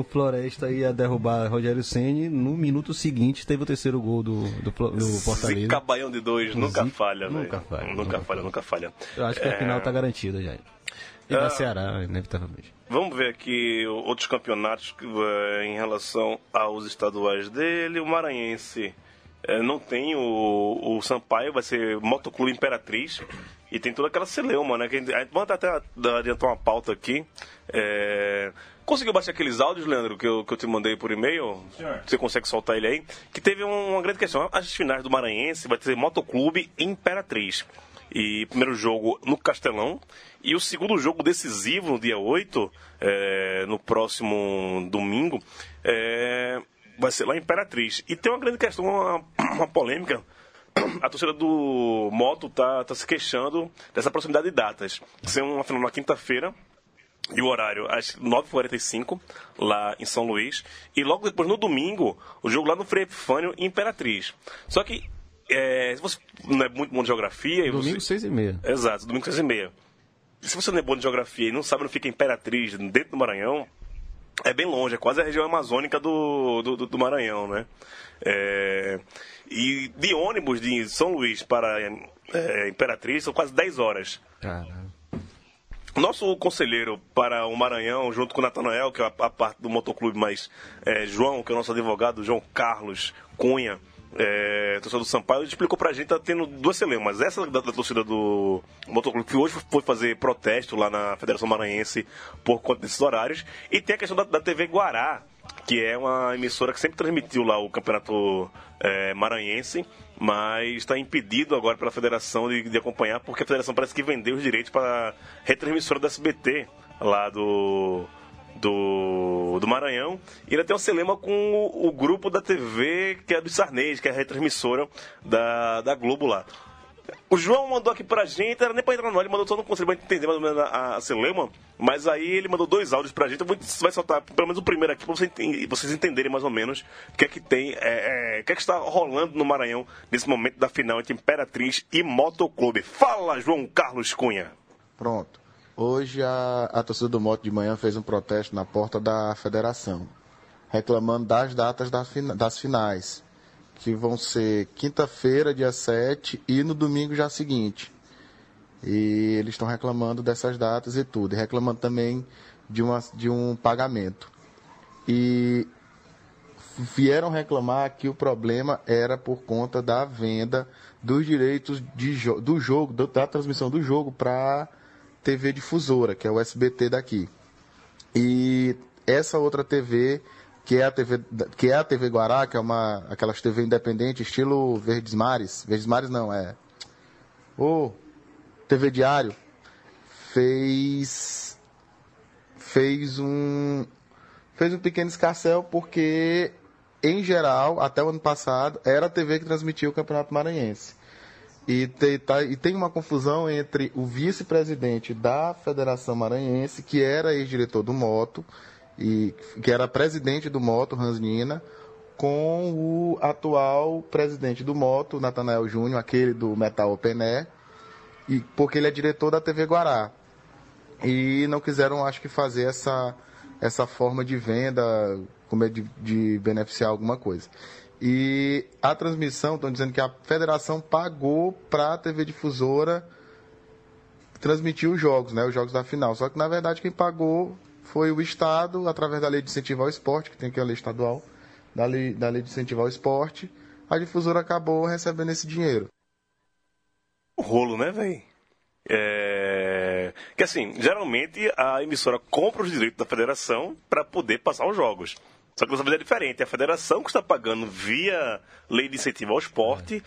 B: o Floresta ia derrubar Rogério Ceni no minuto seguinte teve o terceiro gol do, do, do Fortaleza.
A: Zica Baião de dois, nunca
B: Zica-
A: falha,
B: nunca falha,
A: Nunca
B: nunca
A: falha, nunca falha.
B: Eu acho que a final tá garantida já. E
A: Ah.
B: da Ceará, inevitavelmente.
A: Vamos ver aqui outros campeonatos que, eh, em relação aos estaduais dele. O Maranhense eh, não tem o, o Sampaio, vai ser Motoclube Imperatriz. E tem toda aquela celeuma, né? Que a gente, a gente- vamos até adiantar uma pauta aqui. Eh, conseguiu baixar aqueles áudios, Leandro, que eu, que eu te mandei por e-mail? Você consegue soltar ele aí? Que teve um- uma grande questão. As finais do Maranhense vai ter Motoclube e Imperatriz. E primeiro jogo no Castelão. E o segundo jogo decisivo, no dia 8, é, no próximo domingo, é, vai ser lá em Imperatriz. E tem uma grande questão, uma, uma polêmica. A torcida do Moto tá, tá se queixando dessa proximidade de datas. Ser uma final na quinta-feira, e o horário às 9h45, lá em São Luís. E logo depois, no domingo, o jogo lá no Frei Epifânio, em Imperatriz. Só que, é, se você não é muito bom de geografia... e
B: Domingo,
A: você...
B: seis e meia.
A: Exato, domingo seis e meia. Se você não é bom de geografia e não sabe onde fica Imperatriz, dentro do Maranhão, é bem longe, é quase a região amazônica do, do, do- Maranhão, né? É, e de ônibus de São Luís para é, Imperatriz são quase 10 horas.
B: Caralho.
A: Nosso conselheiro para o Maranhão, junto com o Natanael, que é a, a parte do motoclube, mas é, João, que é o nosso advogado, João Carlos Cunha, é, torcedor do Sampaio, explicou pra gente tá tendo duas celeumas. Essa da, da torcida do motoclube, que hoje foi fazer protesto lá na Federação Maranhense por conta desses horários, e tem a questão da, da TV Guará, que é uma emissora que sempre transmitiu lá o campeonato é, maranhense, mas está impedido agora pela federação de, de acompanhar, porque a federação parece que vendeu os direitos para a retransmissora do SBT lá do, do, do Maranhão. E ainda tem um celema com o, o grupo da TV, que é do Sarnês, que é a retransmissora da, da Globo lá. O João mandou aqui pra gente, era nem pra entrar no ar, ele mandou só no conselho pra gente entender mais ou menos a, a Celema, mas aí ele mandou dois áudios pra gente, você vai soltar pelo menos o primeiro aqui pra você vocês entenderem mais ou menos o que é que tem, é, é, o que é que está rolando no Maranhão nesse momento da final entre Imperatriz e Motoclube. Fala, João Carlos Cunha.
F: Pronto. Hoje a, a torcida do Moto de manhã fez um protesto na porta da federação, reclamando das datas da das finais, que vão ser quinta-feira, dia 7, e no domingo já seguinte. E eles estão reclamando dessas datas e tudo, e reclamando também de, uma, de um pagamento. E vieram reclamar que o problema era por conta da venda dos direitos de do jogo, da transmissão do jogo para TV difusora, que é o SBT daqui. E essa outra TV, que é a TV, que é a TV Guará, que é uma aquelas TV independente, estilo Verdes Mares, Verdes Mares não, é o TV Diário fez fez um fez um pequeno escarcel porque em geral, até o ano passado, era a TV que transmitia o Campeonato Maranhense. E tem, tá- e tem uma confusão entre o vice-presidente da Federação Maranhense, que era ex-diretor do Moto, e que era presidente do Moto, Hans Nina, com o atual presidente do Moto, Natanael Júnior, aquele do Metal Open Air, e, porque ele é diretor da TV Guará. E não quiseram, acho que, fazer essa, essa forma de venda com medo de, de beneficiar alguma coisa. E a transmissão, estão dizendo que a federação pagou para a TV Difusora transmitir os jogos, né, os jogos da final. Só que, na verdade, quem pagou foi o Estado, através da lei de incentivo ao esporte, que tem que a lei estadual, da lei, da lei de incentivo ao esporte. A difusora acabou recebendo esse dinheiro.
A: O rolo, né, velho? É... Que assim, geralmente a emissora compra os direitos da federação para poder passar os jogos. Só que dessa vez é diferente. É a federação que está pagando via lei de incentivo ao esporte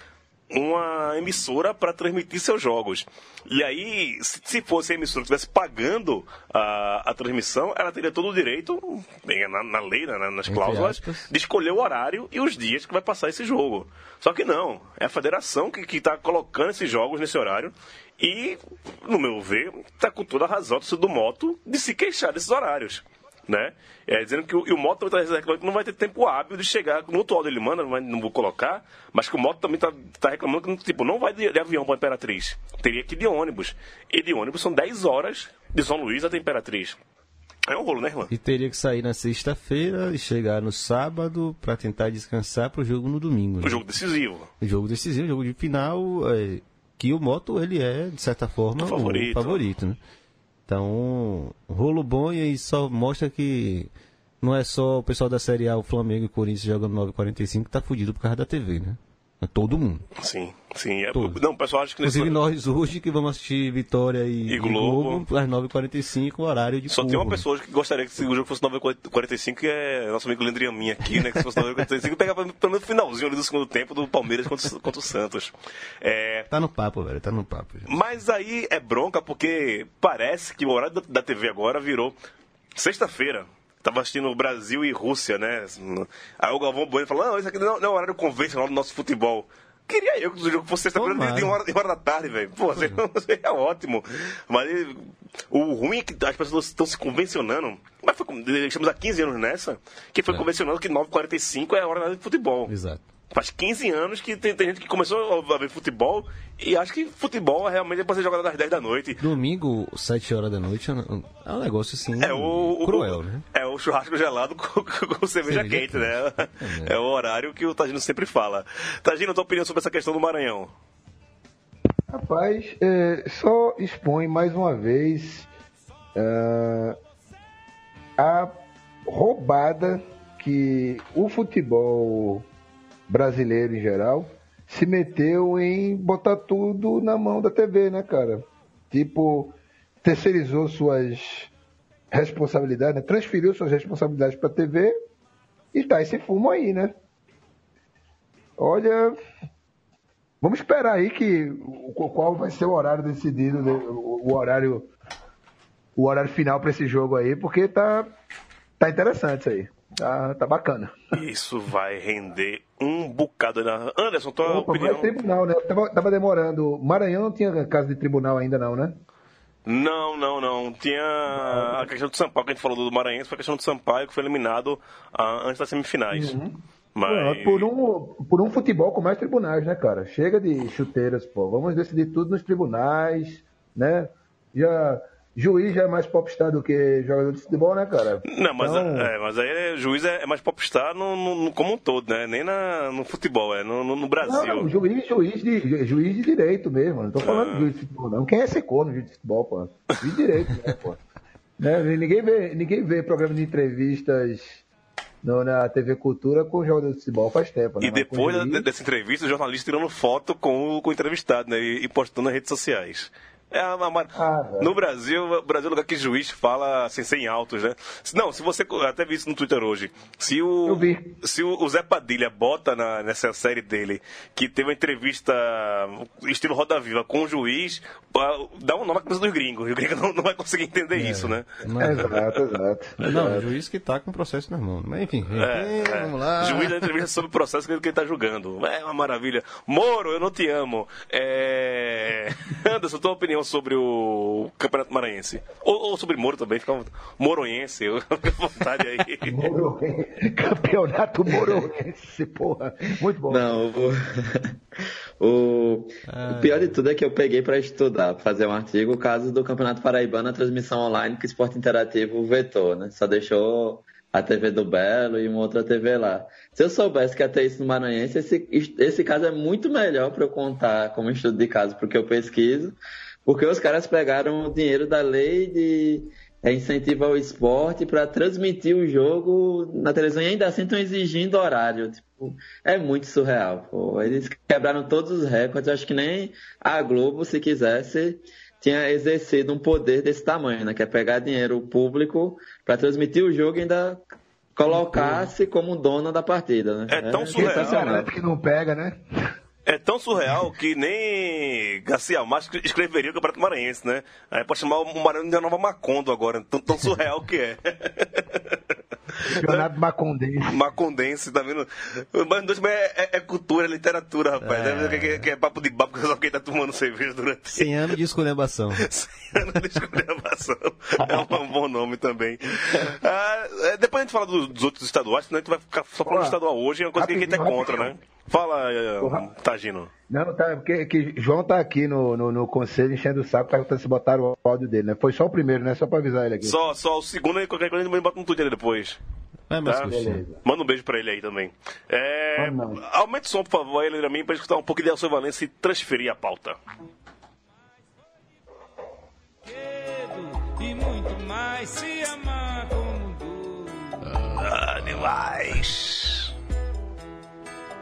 A: uma emissora para transmitir seus jogos. E aí, se se fosse a emissora que estivesse pagando a, a transmissão, ela teria todo o direito, bem, na, na lei, né, nas
B: Entre
A: cláusulas,
B: aspas.
A: de escolher o horário e os dias que vai passar esse jogo. Só que não, é a federação que está colocando esses jogos nesse horário e, no meu ver, está com toda a razão do Moto de se queixar desses horários. Né? É, dizendo que o, e o Moto também está reclamando que não vai ter tempo hábil de chegar. No atual ele manda, não, vai- não vou colocar, mas que o Moto também está reclamando que tipo, não vai de, de avião para Imperatriz. Teria que ir de ônibus. E de ônibus são 10 horas de São Luís até Imperatriz. É um rolo, né, Irlan?
B: E teria que sair na sexta-feira e chegar no sábado pra tentar descansar pro jogo no domingo. Né?
A: jogo decisivo.
B: O jogo decisivo, jogo de final, é, que o Moto ele é, de certa forma,
A: O favorito.
B: o favorito, né? Então, rolo bom e só mostra que não é só o pessoal da Série A, o Flamengo e o Corinthians jogando 9,45 que tá fudido por causa da TV, né? É todo mundo.
A: Sim, sim. É,
B: Tudo.
A: não, o pessoal acha que nesse-
B: Inclusive nós hoje que vamos assistir Vitória e,
A: E Globo.
B: Globo, às 9h45, horário de
A: Só tem uma pessoa hoje que gostaria que esse jogo fosse 9h45, que é nosso amigo Leandro Yamin aqui, né? Que se fosse 9h45, pegava pelo menos o finalzinho ali do segundo tempo do Palmeiras contra, o- contra o Santos. É,
B: Tá no papo, velho, tá no papo. gente.
A: mas aí é bronca porque parece que o horário da, da TV agora virou sexta-feira. Tava assistindo Brasil e Rússia, né? Aí o Galvão Bueno falou: não, isso aqui não, não é o horário convencional do nosso futebol. Queria eu que o jogo fosse sexta-feira de, uma hora, da tarde, velho. Pô, seria, seria ótimo. Mas o ruim é que as pessoas estão se convencionando. Mas foi, como- estamos há 15 anos nessa, que foi
B: É.
A: convencionando que 9h45 é a hora de futebol.
B: Exato.
A: Faz 15 anos que tem, tem gente que começou a ver futebol e acha que futebol é realmente para ser jogado às 10 da noite.
B: Domingo, 7 horas da noite, é um é negócio assim,
A: É o, o-
B: cruel, né?
A: É o churrasco gelado com, com cerveja
B: Cerveja
A: quente, né?
B: quente.
A: É o horário que o Tagino sempre fala. Tagino, tua opinião sobre essa questão do Maranhão?
C: Rapaz, é, só expõe mais uma vez ah, a roubada que o futebol brasileiro em geral se meteu em botar tudo na mão da TV, né, cara? Tipo, terceirizou suas responsabilidades, né? transferiu suas responsabilidades para a TV e tá esse fumo aí, né? Olha, Vamos esperar aí que qual vai ser o horário decidido, né? o, o horário o horário final para esse jogo aí, porque tá tá interessante isso aí. Tá, tá bacana.
A: Isso vai render um bocado. Na... Anderson, tua
C: Opa,
A: opinião?
C: mas tribunal, né? Tava, tava demorando. Maranhão não tinha caso de tribunal ainda não, né?
A: Não, não, não. Tinha a questão do Sampaio, que a gente falou do Maranhense, foi a questão do Sampaio, que foi eliminado ah, antes das semifinais. Mas...
C: Pronto, Por um, por um futebol com mais tribunais, né, cara? Chega de chuteiras, pô. Vamos decidir tudo nos tribunais, né? Já, juiz já é mais popstar do que jogador de futebol, né, cara?
A: Não, mas,
C: Então-
A: é, mas aí é- juiz é, é mais popstar no, no, no- como um todo, né? Nem na, no futebol, é no, no, no Brasil.
C: Não, não, juiz, juiz, de, juiz de direito mesmo. Não tô falando
A: Ah.
C: de juiz de futebol, não. Quem é secou no juiz de futebol, pô? Juiz de direito, né, pô? Né? Ninguém, vê, ninguém vê programa de entrevistas no- na TV Cultura com jogador de futebol faz tempo, né?
A: E
C: Mas
A: depois
C: juiz-
A: dessa entrevista, o jornalista tirando foto com o, com o entrevistado, né? E, e postando nas redes sociais. É uma,
C: Ah,
A: no Brasil, o Brasil é um lugar que juiz fala assim, sem altos, né? Não, se você. Até vi isso no Twitter hoje. Se o. Se o, o Zé Padilha bota na- nessa série dele que teve uma entrevista estilo Roda Viva com o juiz, dá um nome à cabeça dos gringos. E o gringo não, não vai conseguir entender isso, né?
B: Não,
C: Exato, exato.
B: não, o juiz que tá com o processo nas mãos. Mas enfim,
A: É,
B: enfim,
A: é.
B: vamos lá.
A: Juiz da entrevista sobre o processo que ele está julgando. É uma maravilha. Moro, eu não te amo. É... Anderson, tua opinião sobre o Campeonato Maranhense? Ou, ou sobre Moro também, fica Moronhense, eu- fica à vontade aí.
C: Moroense. Campeonato Moroense, porra. Muito bom.
D: Não, o, o, o pior de tudo é que eu peguei para estudar, pra fazer um artigo, o caso do Campeonato Paraibano, a transmissão online que o Esporte Interativo vetou, né? Só deixou a TV do Belo e uma outra TV lá. Se eu soubesse que ia ter isso no Maranhense, esse, esse caso é muito melhor para eu contar como estudo de caso, porque eu pesquiso, porque os caras pegaram o dinheiro da lei de é, incentivo ao esporte para transmitir o jogo na televisão e ainda assim estão exigindo horário. Tipo, é muito surreal. Pô. Eles quebraram todos os recordes. Acho que nem a Globo, se quisesse, tinha exercido um poder desse tamanho, né? Que é pegar dinheiro público para transmitir o jogo e ainda colocar-se como dona da partida, né?
A: É tão
C: Quem
A: surreal,
C: garante que não pega, né?
A: É tão surreal que nem Garcia Márcio escreveria o Campeonato Maranhense, né? Aí pode chamar o Maranhão de Nova Macondo agora, tão, tão surreal que é.
C: Campeonato Macondense.
A: Macondense, tá vendo? Também é, é- é cultura, é literatura, rapaz.
B: É.
A: É. Que, que- que é papo de papo, só quem tá tomando cerveja durante
B: 100 anos de esculhambação.
A: 100 anos de esculhambação. É um bom nome também. Ah, é, depois a gente fala dos, dos outros estaduais, senão a gente vai ficar só falando
C: Olá.
A: de estadual hoje, é uma coisa que a gente é
C: Rapidinho,
A: contra, né? Fala, eh. Tagino.
C: Não, tá, porque que João tá aqui no, no, no conselho enchendo o saco, perguntando se botaram o áudio dele, né? Foi só o primeiro, né? Só pra avisar ele aqui.
A: Só, só o segundo aí, qualquer coisa gente bota no Twitter depois.
B: Vai mais
A: Tá? Manda um beijo pra ele aí também. É,
C: não.
A: aumente o som, por favor, ele pra mim, pra escutar um pouco de Elcio Valença e transferir a pauta.
E: E muito mais se amar como.
A: Ah, demais.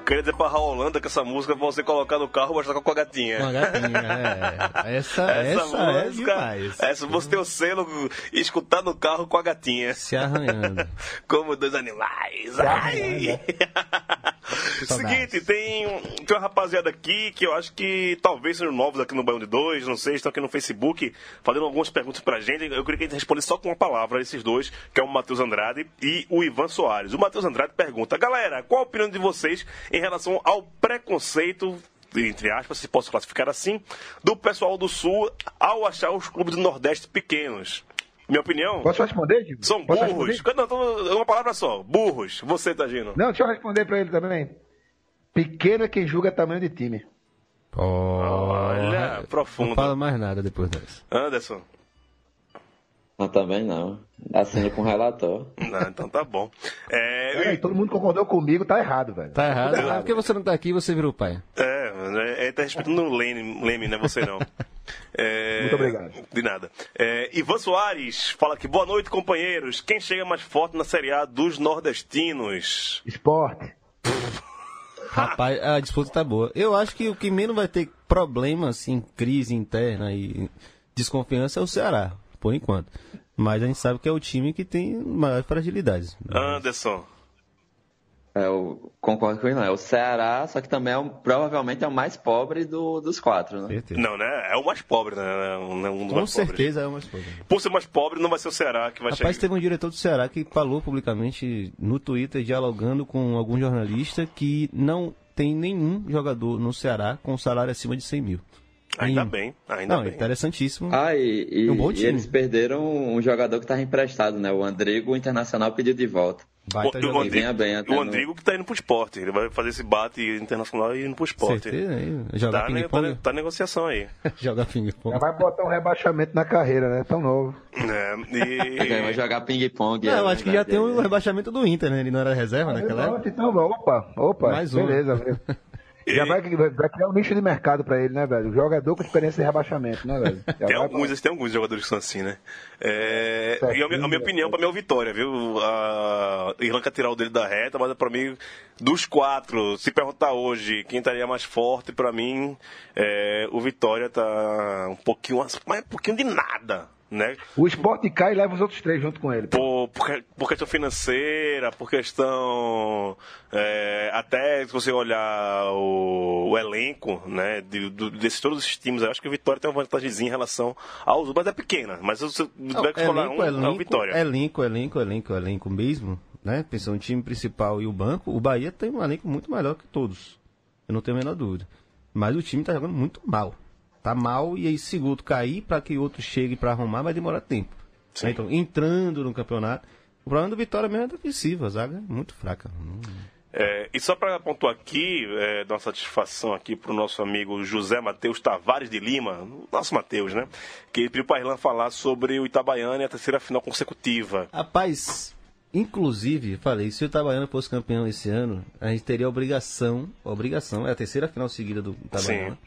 A: Queria dizer pra Holanda que essa música pra você colocar no carro e mostrar com a gatinha.
B: Uma gatinha, é. Essa, essa, é demais.
A: essa você tem o selo e escutar no carro com a gatinha.
B: Se arranhando.
A: Como dois animais. Ai. Seguinte, tem, tem uma rapaziada aqui que eu acho que talvez sejam novos aqui no Baião de Dois, não sei, estão aqui no Facebook fazendo algumas perguntas pra gente. Eu queria que a gente respondesse só com uma palavra, esses dois, que é o Matheus Andrade e o Ivan Soares. O Matheus Andrade pergunta: Galera, qual a opinião de vocês em relação ao preconceito entre aspas, se posso classificar assim, do pessoal do Sul ao achar os clubes do Nordeste pequenos. Minha opinião?
C: Posso responder, Diego?
A: São
C: Posso
A: burros.
C: responder?
A: Não, uma palavra só. Burros. Você, Tagino.
C: Não, deixa eu responder pra ele também. Pequeno é quem julga tamanho de time.
A: Olha, profundo.
B: Não fala mais nada depois dessa.
A: Anderson.
D: Não, também não. Assino com o relator.
A: Não, então tá bom. É,
C: Peraí, todo mundo concordou comigo, tá errado, velho.
B: Tá errado. É porque você não tá aqui você virou pai.
A: é, é, é, tá respeitando o Leme, Leme, né? Você não. É,
C: Muito obrigado.
A: De nada. É, Ivan Soares fala aqui, boa noite, companheiros. Quem chega mais forte na Série A dos nordestinos?
C: Esporte.
B: Rapaz, a disputa tá boa. Eu acho que o que menos vai ter problema, assim, crise interna e desconfiança é o Ceará, por enquanto. Mas a gente sabe que é o time que tem maiores fragilidades.
A: Anderson.
D: É, eu concordo com ele, não. É o Ceará, só que também é um- provavelmente é o mais pobre do- dos quatro, né?
B: Certeza.
A: Não, né? É o mais pobre, né? Um, um dos
B: Com
A: mais pobres.
B: certeza é o mais pobre.
A: Por ser mais pobre, não vai ser o Ceará que vai
B: Rapaz,
A: chegar.
B: teve um diretor do Ceará que falou publicamente no Twitter, dialogando com algum jornalista, que não tem nenhum jogador no Ceará com salário acima de 100 mil.
A: Ainda bem, ainda
B: Não,
A: bem.
B: interessantíssimo.
D: Ah, e, e-
B: Um bom
D: e
B: time.
D: eles perderam um jogador que estava emprestado, né? O Andrigo, o Internacional pediu de volta.
B: Baita
A: o, o.
D: Andrigo- bem até
A: o
D: no-
A: Andrigo que tá indo pro esporte. Ele vai fazer esse bate internacional e indo pro esporte.
B: Certeza. Jogar
A: Tá, né, tá, tá negociação aí.
B: Jogar ping-pong.
C: Já vai botar um rebaixamento na carreira, né? Tão novo.
A: É,
D: Vai
A: e...
D: jogar ping-pong.
B: Não,
D: é
B: eu acho que já
D: verdade,
B: tem
D: é.
B: o rebaixamento do Inter, né? Ele não era reserva naquela época.
C: Pronto, então, opa, opa,
B: Mais um.
C: beleza. Já vai, vai criar um nicho de mercado pra ele, né, velho? Jogador com experiência de rebaixamento, né, velho? Já
A: Tem alguns, tem alguns jogadores que são assim, né? É,
C: Certo.
A: e a minha, a minha opinião, pra mim, é o Vitória, viu? A Irlanda quer tirar o dele da reta, mas pra mim, dos quatro, se perguntar hoje quem estaria mais forte, pra mim, é, o Vitória tá um pouquinho, mas um pouquinho de nada, né?
C: O esporte cai e leva os outros três junto com ele.
A: Por, por, por questão financeira, por questão. é, até se você olhar o, o elenco, né, de, do- desses todos esses times, eu acho que o Vitória tem uma vantagemzinha em relação aos outros, mas é pequena. Mas se você tiver que falar um, é o Vitória.
B: elenco, elenco, elenco, elenco mesmo, né? Pensando no time principal e o banco, o Bahia tem um elenco muito melhor que todos. Eu não tenho a menor dúvida. Mas o time tá jogando muito mal. Tá mal e aí se Guto cair para que outro chegue para arrumar vai demorar tempo.
A: Sim.
B: Né? Então, entrando no campeonato, o problema do Vitória mesmo é defensiva, a zaga é muito fraca. Hum.
A: É, e só para pontuar aqui, é, dar uma satisfação aqui para o nosso amigo José Matheus Tavares de Lima, nosso Matheus, né? Que ele pediu para Irlan falar sobre o Itabaiana e a terceira final consecutiva.
B: Rapaz, inclusive, falei, se o Itabaiana fosse campeão esse ano, a gente teria a obrigação, obrigação, é a terceira final seguida do Itabaiana,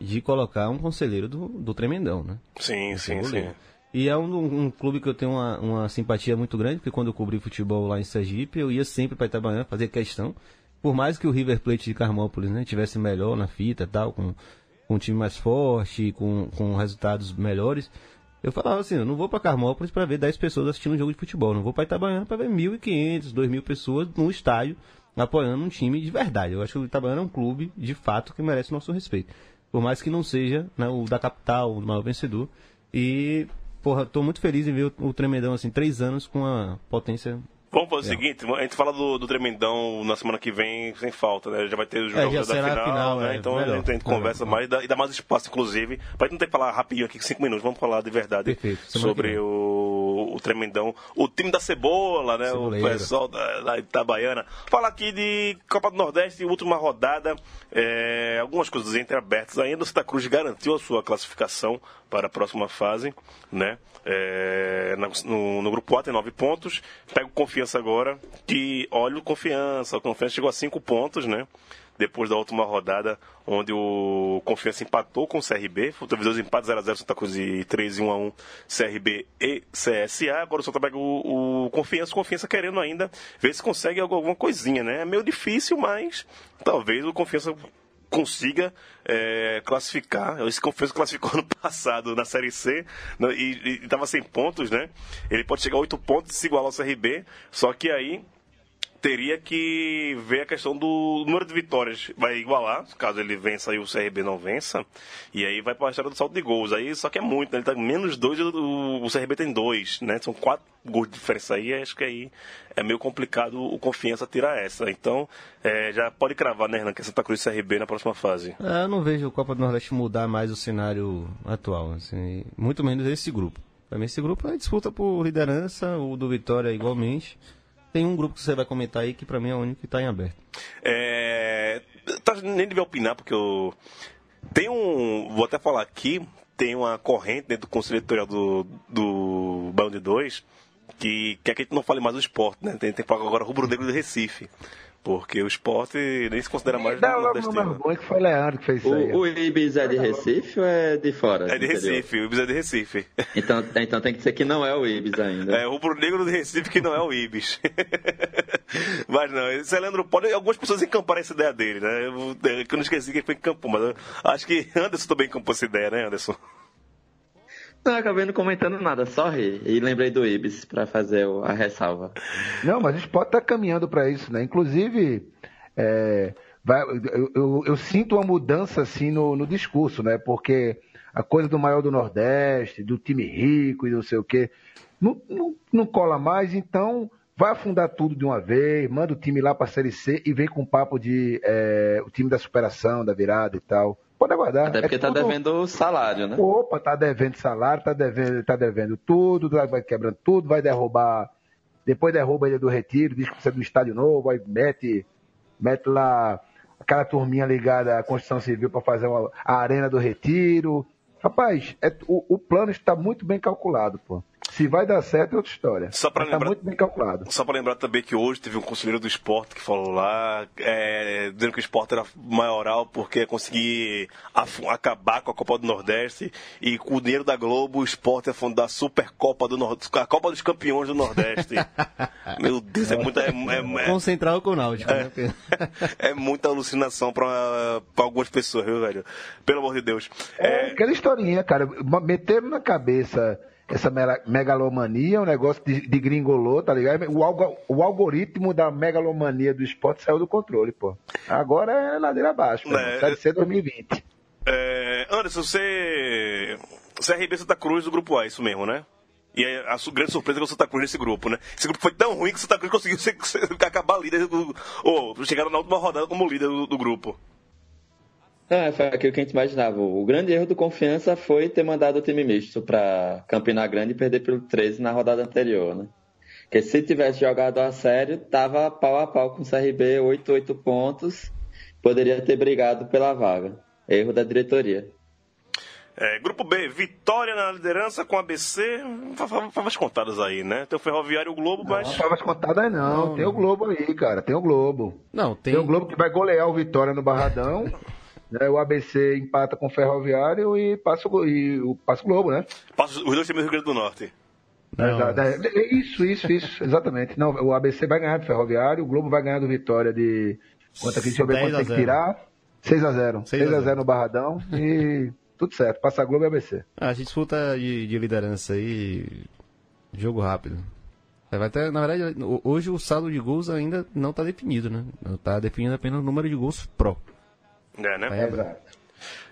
B: de colocar um conselheiro do, do Tremendão, né?
A: Sim, sim, sim.
B: E é um, um clube que eu tenho uma, uma simpatia muito grande, porque quando eu cobri futebol lá em Sergipe, eu ia sempre para Itabaiana fazer questão. Por mais que o River Plate de Carmópolis né, tivesse melhor na fita tal, com, com um time mais forte, com, com resultados melhores, eu falava assim, eu não vou para Carmópolis para ver 10 pessoas assistindo um jogo de futebol, não vou para Itabaiana para ver 1.500, 2.000 pessoas num estádio apoiando um time de verdade. Eu acho que o Itabaiana é um clube, de fato, que merece o nosso respeito. Por mais que não seja né, o da capital, o maior vencedor. E, porra, tô muito feliz em ver o, o Tremendão, assim, três anos com a potência
A: Vamos fazer o seguinte, a gente fala do, do Tremendão na semana que vem sem falta, né? Já vai ter os
B: É,
A: jogos
B: já
A: da final,
B: final,
A: né?
B: é,
A: Então
B: melhor.
A: a gente, a gente conversa mais e dá, e dá mais espaço, inclusive, pra gente não ter que falar rapidinho aqui, cinco minutos, vamos falar de verdade
B: Perfeito,
A: sobre o, o Tremendão, o time da Cebola, né?
B: Ceboleiro.
A: O pessoal da, da Itabaiana. Fala aqui de Copa do Nordeste, última rodada, é, algumas coisas entreabertas ainda. O Santa Cruz garantiu a sua classificação para a próxima fase, né? É, no, no grupo A tem nove pontos. Pega o Confiança agora, que olha o Confiança. O Confiança chegou a cinco pontos, né? Depois da última rodada, onde o Confiança empatou com o CRB. Teve dois empates 0x0 Santa Cruz e 3 e 1x1 CRB e CSA. Agora o Santa pega o, o Confiança. Confiança querendo ainda ver se consegue algu- alguma coisinha, né? É meio difícil, mas talvez o Confiança consiga é, classificar. Esse Confiança classificou ano passado na Série C né, e estava sem pontos, né? Ele pode chegar a 8 pontos e se igualar ao CRB, só que aí teria que ver a questão do número de vitórias. Vai igualar, caso ele vença e o CRB não vença. E aí vai para a história do saldo de gols. Aí só que é muito, né? Ele tá menos dois o, o CRB tem dois, né? São quatro gols de diferença aí. Acho que aí é meio complicado o Confiança tirar essa. Então, é, já pode cravar, né, Hernan, que é Santa Cruz e CRB na próxima fase.
B: É, eu não vejo o Copa do Nordeste mudar mais o cenário atual, assim, muito menos esse grupo. Pra mim, esse grupo é disputa por liderança, o do Vitória igualmente. Tem um grupo que você vai comentar aí que pra mim é o único que tá em aberto.
A: É, tá, nem devia opinar, porque eu. Tem um. Vou até falar aqui, tem uma corrente dentro do conselho editorial do, do de 2 que quer que a gente não fale mais do esporte, né? Tem, tem que falar agora rubro-negro do Recife. Porque o esporte nem se considera mais
C: Dá logo
A: nordestino.
C: meu bom que foi Leandro que fez isso aí.
D: O, o Ibis é de Recife ou é de fora?
A: É de? Recife, o Ibis é de Recife.
D: Então, então tem que dizer que não é o Ibis ainda.
A: É o rubro-negro do Recife que não é o Ibis. mas não, esse Leandro pode. Algumas pessoas encamparam essa ideia dele, né? Eu, que eu não esqueci quem foi que encampou, mas acho que Anderson também encampou essa ideia, né, Anderson?
D: Não, acabei não comentando nada, só ri. E lembrei do Ibis pra fazer o- a ressalva.
C: Não, mas o esporte está caminhando para isso, né? Inclusive, é, vai- eu, eu- eu sinto uma mudança assim no, no discurso, né? Porque a coisa do maior do Nordeste, do time rico e não sei o quê, não, não, não cola mais, então vai afundar tudo de uma vez, manda o time lá para a Série C e vem com papo de é, o time da superação, da virada e tal. Pode aguardar.
D: Até porque
C: É
D: tá
C: tudo-
D: devendo o salário, né?
C: Opa, tá devendo salário, tá devendo, tá devendo tudo, vai quebrando tudo, vai derrubar. Depois derruba ele do retiro, diz que precisa do estádio novo, aí mete, mete lá aquela turminha ligada à construção civil para fazer uma- a arena do retiro. Rapaz, é- o, o plano está muito bem calculado, pô. Se vai dar certo é outra história.
A: Só pra
C: tá
A: lembrar-
C: muito bem calculado.
A: Só para lembrar também que hoje teve um conselheiro do esporte que falou lá, é, dizendo que o esporte era maioral porque ia conseguir acabar com a Copa do Nordeste e com o dinheiro da Globo o esporte ia fundar a Supercopa do Nordeste, a Copa dos Campeões do Nordeste. Meu Deus, é muita, é, é-
B: Com Central com o Náutico, né? Porque-
A: é muita alucinação para algumas pessoas, viu, velho? Pelo amor de Deus.
C: É
A: É,
C: aquela historinha, cara. Meteram na cabeça essa megalomania, um negócio de, de gringolô, tá ligado? O, algo- o algoritmo da megalomania do esporte saiu do controle, pô. Agora é ladeira abaixo.
A: É.
C: Série C 2020.
A: é, Anderson, você. Você é RB Santa Cruz do grupo A, isso mesmo, né? E é a grande surpresa é que o Santa Cruz nesse grupo, né? Esse grupo foi tão ruim que o Santa Cruz conseguiu ser- ser- acabar líder do. Ou chegaram na última rodada como líder do, do grupo.
D: É, foi aquilo que a gente imaginava. O grande erro do Confiança foi ter mandado o time misto pra Campina Grande e perder pelo 13 na rodada anterior, né? Porque se tivesse jogado a sério, tava pau a pau com o CRB, 8, 8 pontos, poderia ter brigado pela vaga. Erro da diretoria.
A: É, grupo B, Vitória na liderança com ABC. fa- fa- Favas contadas aí, né? Tem o Ferroviário e o Globo, mas.
C: Não favas contadas não.
B: Não,
C: Tem o Globo aí, cara. Tem o Globo.
B: Não,
C: Tem,
B: tem.
C: o Globo que vai golear o Vitória no Barradão. né? O ABC empata com o Ferroviário e passa o, e o, passa o Globo, né?
A: Passa os dois times do Rio Grande do Norte.
B: Não.
C: Da- da- Isso, isso, isso, exatamente. Não, o ABC vai ganhar do Ferroviário, o Globo vai ganhar do Vitória de. Quanto aqui, deixa eu ver
B: 10
C: quanto
B: a
C: tem que
B: 0.
C: tirar. 6x0.
B: 6 a
C: 6x0
B: 0
C: no Barradão e tudo certo. Passa Globo e ABC.
B: Ah, a gente disputa de, de liderança aí. Jogo rápido. É, Vai ter, na verdade, ho- hoje o saldo de gols ainda não está definido, né? Está definido apenas o número de gols pró.
A: É, né?
B: É,
C: Exato.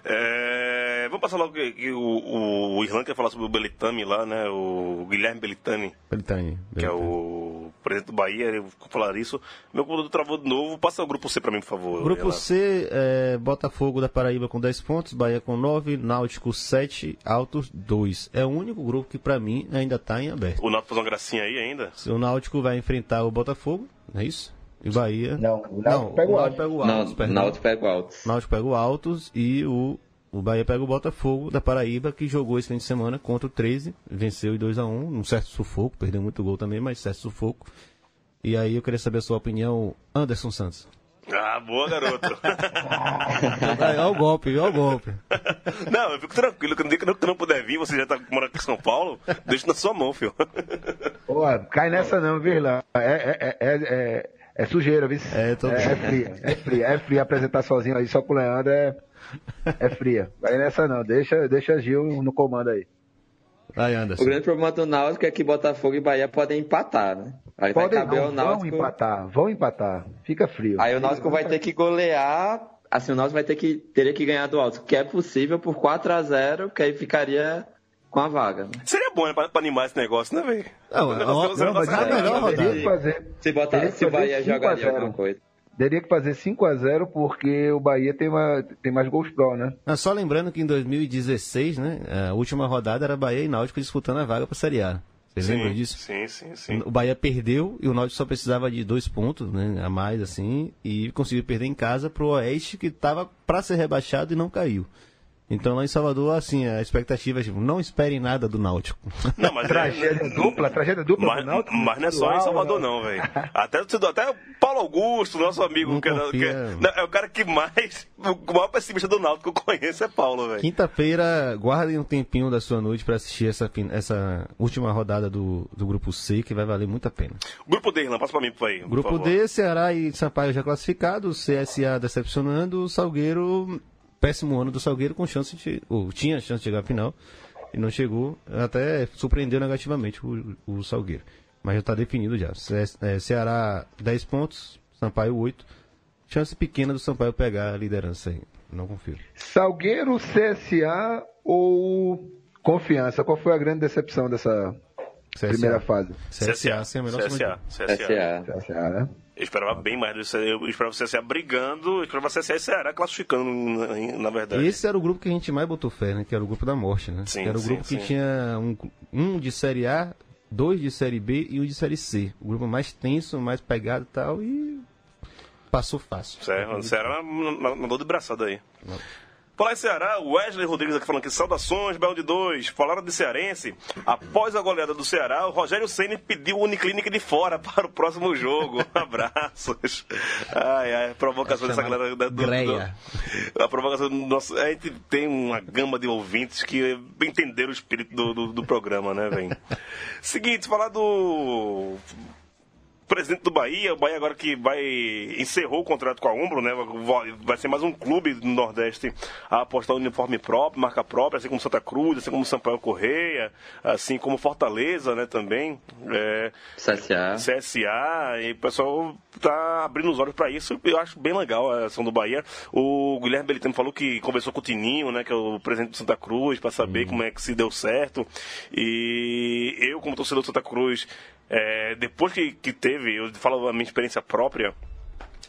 A: É, vamos passar logo que, que o, o Irlan quer falar sobre o Belitani lá, né? O Guilherme Belitani,
B: Belitani.
A: que é o presidente do Bahia, ele vai falar isso. Meu computador travou de novo. Passa o grupo C pra mim, por favor.
B: Grupo
A: Irlan.
B: C, é, Botafogo da Paraíba com 10 pontos, Bahia com 9, Náutico 7, Altos 2. É o único grupo que pra mim ainda está em aberto.
A: O Náutico faz uma gracinha aí ainda?
B: O Náutico vai enfrentar o Botafogo, não é isso? E o Bahia.
C: Não, o Náutico pega o
B: Náutico
C: Altos.
B: pega o
D: Não,
B: Altos.
D: Náutico pega o Altos.
B: Náutico pega o Altos e o, o Bahia pega o Botafogo da Paraíba, que jogou esse fim de semana contra o 13, venceu em 2x1, num certo sufoco, perdeu muito gol também, mas certo sufoco. E aí eu queria saber a sua opinião, Anderson Santos.
A: Ah, boa, garoto.
B: Olha o golpe, olha o golpe.
A: não, eu fico tranquilo. Que no dia que eu não- que eu não puder vir, você já tá morando aqui em São Paulo, deixa na sua mão, filho.
C: Pô, cai nessa não, viu, Irlan? É, é, é, é, sujeira, viu?
B: É, tô-
C: é, é fria, é fria, é fria apresentar sozinho aí só pro Leandro é, é fria. Vai nessa não, deixa, deixa Gil no comando aí.
B: Aí,
D: O
B: Anderson.
D: grande problema do Náutico é que Botafogo e Bahia podem empatar, né? Aí vai
C: Podem
D: caber
C: não, vão
D: Náutico.
C: empatar, vão empatar. Fica frio.
D: Aí o Náutico vai ter que golear. Assim, o Náutico vai ter que teria que ganhar do Alto, que é possível por 4 a 0 que aí ficaria com a vaga. né?
A: Seria bom né, pra, pra animar esse negócio, né, velho?
B: Não,
A: O
B: é
A: negócio-
B: ó-
A: o negócio
B: não, mas é a melhor rodada.
C: Fazer,
D: Se, botar, se o Bahia
C: 5 a
D: jogaria
C: 0.
D: alguma coisa.
C: teria que fazer 5 a 0 porque o Bahia tem, uma, tem mais gols pró, né?
B: Ah, Só lembrando que em 2016, né, a última rodada era Bahia e Náutico disputando a vaga para Série A. Vocês lembram disso?
A: Sim, sim, sim.
B: O Bahia perdeu e o Náutico só precisava de dois pontos né, a mais, assim, e conseguiu perder em casa pro Oeste, que estava para ser rebaixado e não caiu. Então lá em Salvador, assim, a expectativa é tipo, não esperem nada do Náutico.
A: Não, mas é,
C: Tragédia dupla, tragédia dupla
A: mas,
C: do Náutico.
A: mas não é só em Salvador, não, velho. Até, até o Paulo Augusto, nosso amigo,
B: Não
A: que é,
B: confia.
A: que é- não, é o cara que mais. O maior pessimista do Náutico que eu conheço é Paulo, velho.
B: Quinta-feira, guardem um tempinho da sua noite para assistir essa, essa última rodada do, do Grupo C, que vai valer muito a pena.
A: Grupo D, Irlan, passa pra mim, por aí. por
B: Grupo
A: favor.
B: D, Ceará e Sampaio já classificados, CSA decepcionando, o Salgueiro, péssimo ano do Salgueiro, com chance de. Ou tinha chance de chegar à final, e não chegou, até surpreendeu negativamente o, o Salgueiro. Mas já está definido já. Ce- é, Ceará 10 pontos, Sampaio 8. Chance pequena do Sampaio pegar a liderança aí. Não confio.
C: Salgueiro, CSA ou Confiança? Qual foi a grande decepção dessa primeira fase?
B: CSA, sem a menor sombra de
A: CSA, CSA.
D: SA.
C: CSA, né?
A: Eu esperava bem mais disso. Eu esperava o CSA brigando, eu esperava o CSA e Ceará classificando, na, na verdade.
B: Esse era o grupo que a gente mais botou fé, né? Que era o grupo da morte, né?
A: Sim,
B: que era o
A: sim,
B: grupo
A: sim.
B: que tinha um, um de Série A, dois de Série B e um de Série C. O grupo mais tenso, mais pegado e tal, e passou fácil.
A: Certo, Ceará na, na, na dor de braçada aí. Falar em Ceará, o Wesley Rodrigues aqui falando que saudações, Belo de 2. Falaram de Cearense. Após a goleada do Ceará, o Rogério Senna pediu o Uniclinic de fora para o próximo jogo. Abraços. Ai, ai, provocação dessa
B: chamada
A: galera. da- do- do- a provocação do nosso. A gente tem uma gama de ouvintes que entenderam o espírito do, do, do programa, né, velho? Seguinte, falar do presidente do Bahia, o Bahia agora que vai encerrou o contrato com a Umbro, né? Vai- ser mais um clube do Nordeste a apostar no uniforme próprio, marca própria, assim como Santa Cruz, assim como Sampaio Correia, assim como Fortaleza, né, também. É,
D: CSA.
A: CSA, e o pessoal tá abrindo os olhos para isso. Eu acho bem legal a ação do Bahia. O Guilherme Belitano falou que conversou com o Tininho, né, que é o presidente do Santa Cruz, para saber como é que se deu certo. E eu, como torcedor do Santa Cruz, é, depois que, que teve, eu falo a minha experiência própria.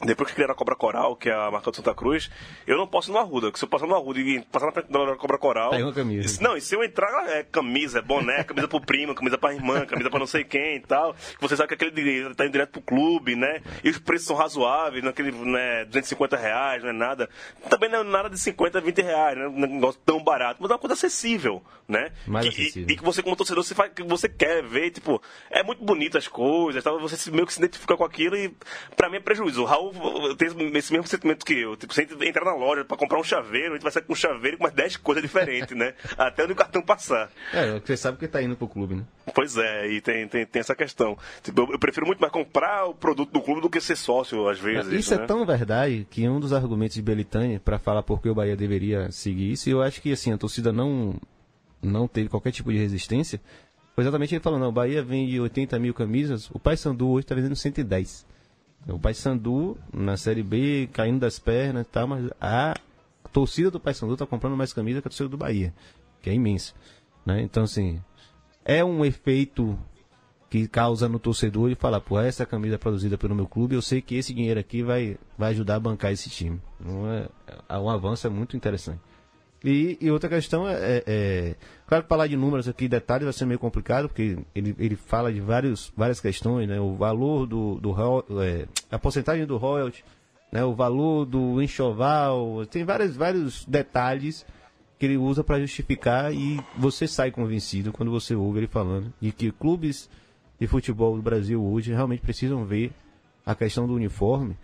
A: Depois que criaram a Cobra Coral, que é a marca do Santa Cruz, eu não posso ir no Arruda. Porque se eu passar no Arruda e passar na frente da Cobra Coral.
B: Pega uma camisa.
A: Não, e se eu entrar, é camisa, é boné, camisa pro primo, camisa pra irmã, camisa pra não sei quem e tal. Você sabe que aquele dinheiro tá indo direto pro clube, né? E os preços são razoáveis, naquele, né, 250 reais, não é nada. Também não é nada de 50, 20 reais, né? Um negócio tão barato, mas é uma coisa acessível, né?
B: Mais
A: Que-
B: acessível.
A: E, e que você, como torcedor, você, faz, que você quer ver, tipo, é muito bonito as coisas, tal, você meio que se identifica com aquilo e pra mim é prejuízo. O Raul tem esse mesmo sentimento que eu. Tipo, você entrar na loja pra comprar um chaveiro, a gente vai sair com um chaveiro com umas 10 coisas diferentes, né? Até onde o cartão passar.
B: É, você sabe que tá indo pro clube, né?
A: Pois é, e tem, tem, tem essa questão. Tipo, eu, eu prefiro muito mais comprar o produto do clube do que ser sócio, às vezes.
B: Isso
A: né?
B: é tão verdade que um dos argumentos de Belitani para falar por que o Bahia deveria seguir isso, e eu acho que assim, a torcida não, não teve qualquer tipo de resistência, Foi exatamente ele falando, não, o Bahia vende 80 mil camisas, o Paysandu hoje está vendendo 110. O Paysandu, na Série B, caindo das pernas e tal, mas a torcida do Paysandu está comprando mais camisa que a torcida do Bahia, que é imensa. Né? Então, assim, é um efeito que causa no torcedor e falar, pô, essa camisa é produzida pelo meu clube, eu sei que esse dinheiro aqui vai, vai ajudar a bancar esse time. Não é, é um avanço é muito interessante. E, e outra questão é, é, é, Claro que falar de números aqui, detalhes, vai ser meio complicado, porque ele, ele fala de vários, várias questões, né? O valor do. do é, a porcentagem do royalty, né? o valor do enxoval, tem vários, vários detalhes que ele usa para justificar e você sai convencido quando você ouve ele falando de que clubes de futebol do Brasil hoje realmente precisam ver a questão do uniforme.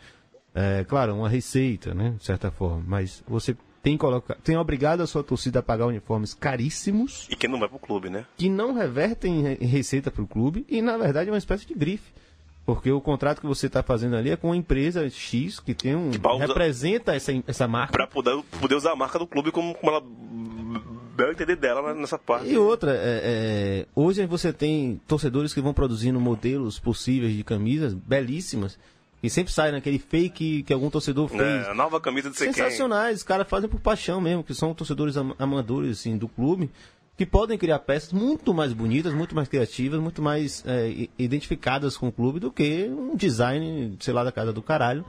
B: É, claro, uma receita, né? De certa forma, mas você tem, colocar, tem obrigado a sua torcida a pagar uniformes caríssimos
A: E quem não vai pro clube, né?
B: que não revertem em re- em receita para o clube e na verdade é uma espécie de grife. Porque o contrato que você está fazendo ali é com uma empresa X que tem um.
A: usar-
B: representa essa, essa marca.
A: Pra poder, poder usar a marca do clube como, como ela bel entender dela nessa parte.
B: E outra, é, é, hoje você tem torcedores que vão produzindo modelos possíveis de camisas belíssimas e sempre sai naquele fake que algum torcedor fez.
A: É, a nova camisa de.
B: Sensacionais, os caras fazem por paixão mesmo, que são torcedores am- amadores assim, do clube, que podem criar peças muito mais bonitas, muito mais criativas, muito mais é, identificadas com o clube do que um design, sei lá, da casa do caralho,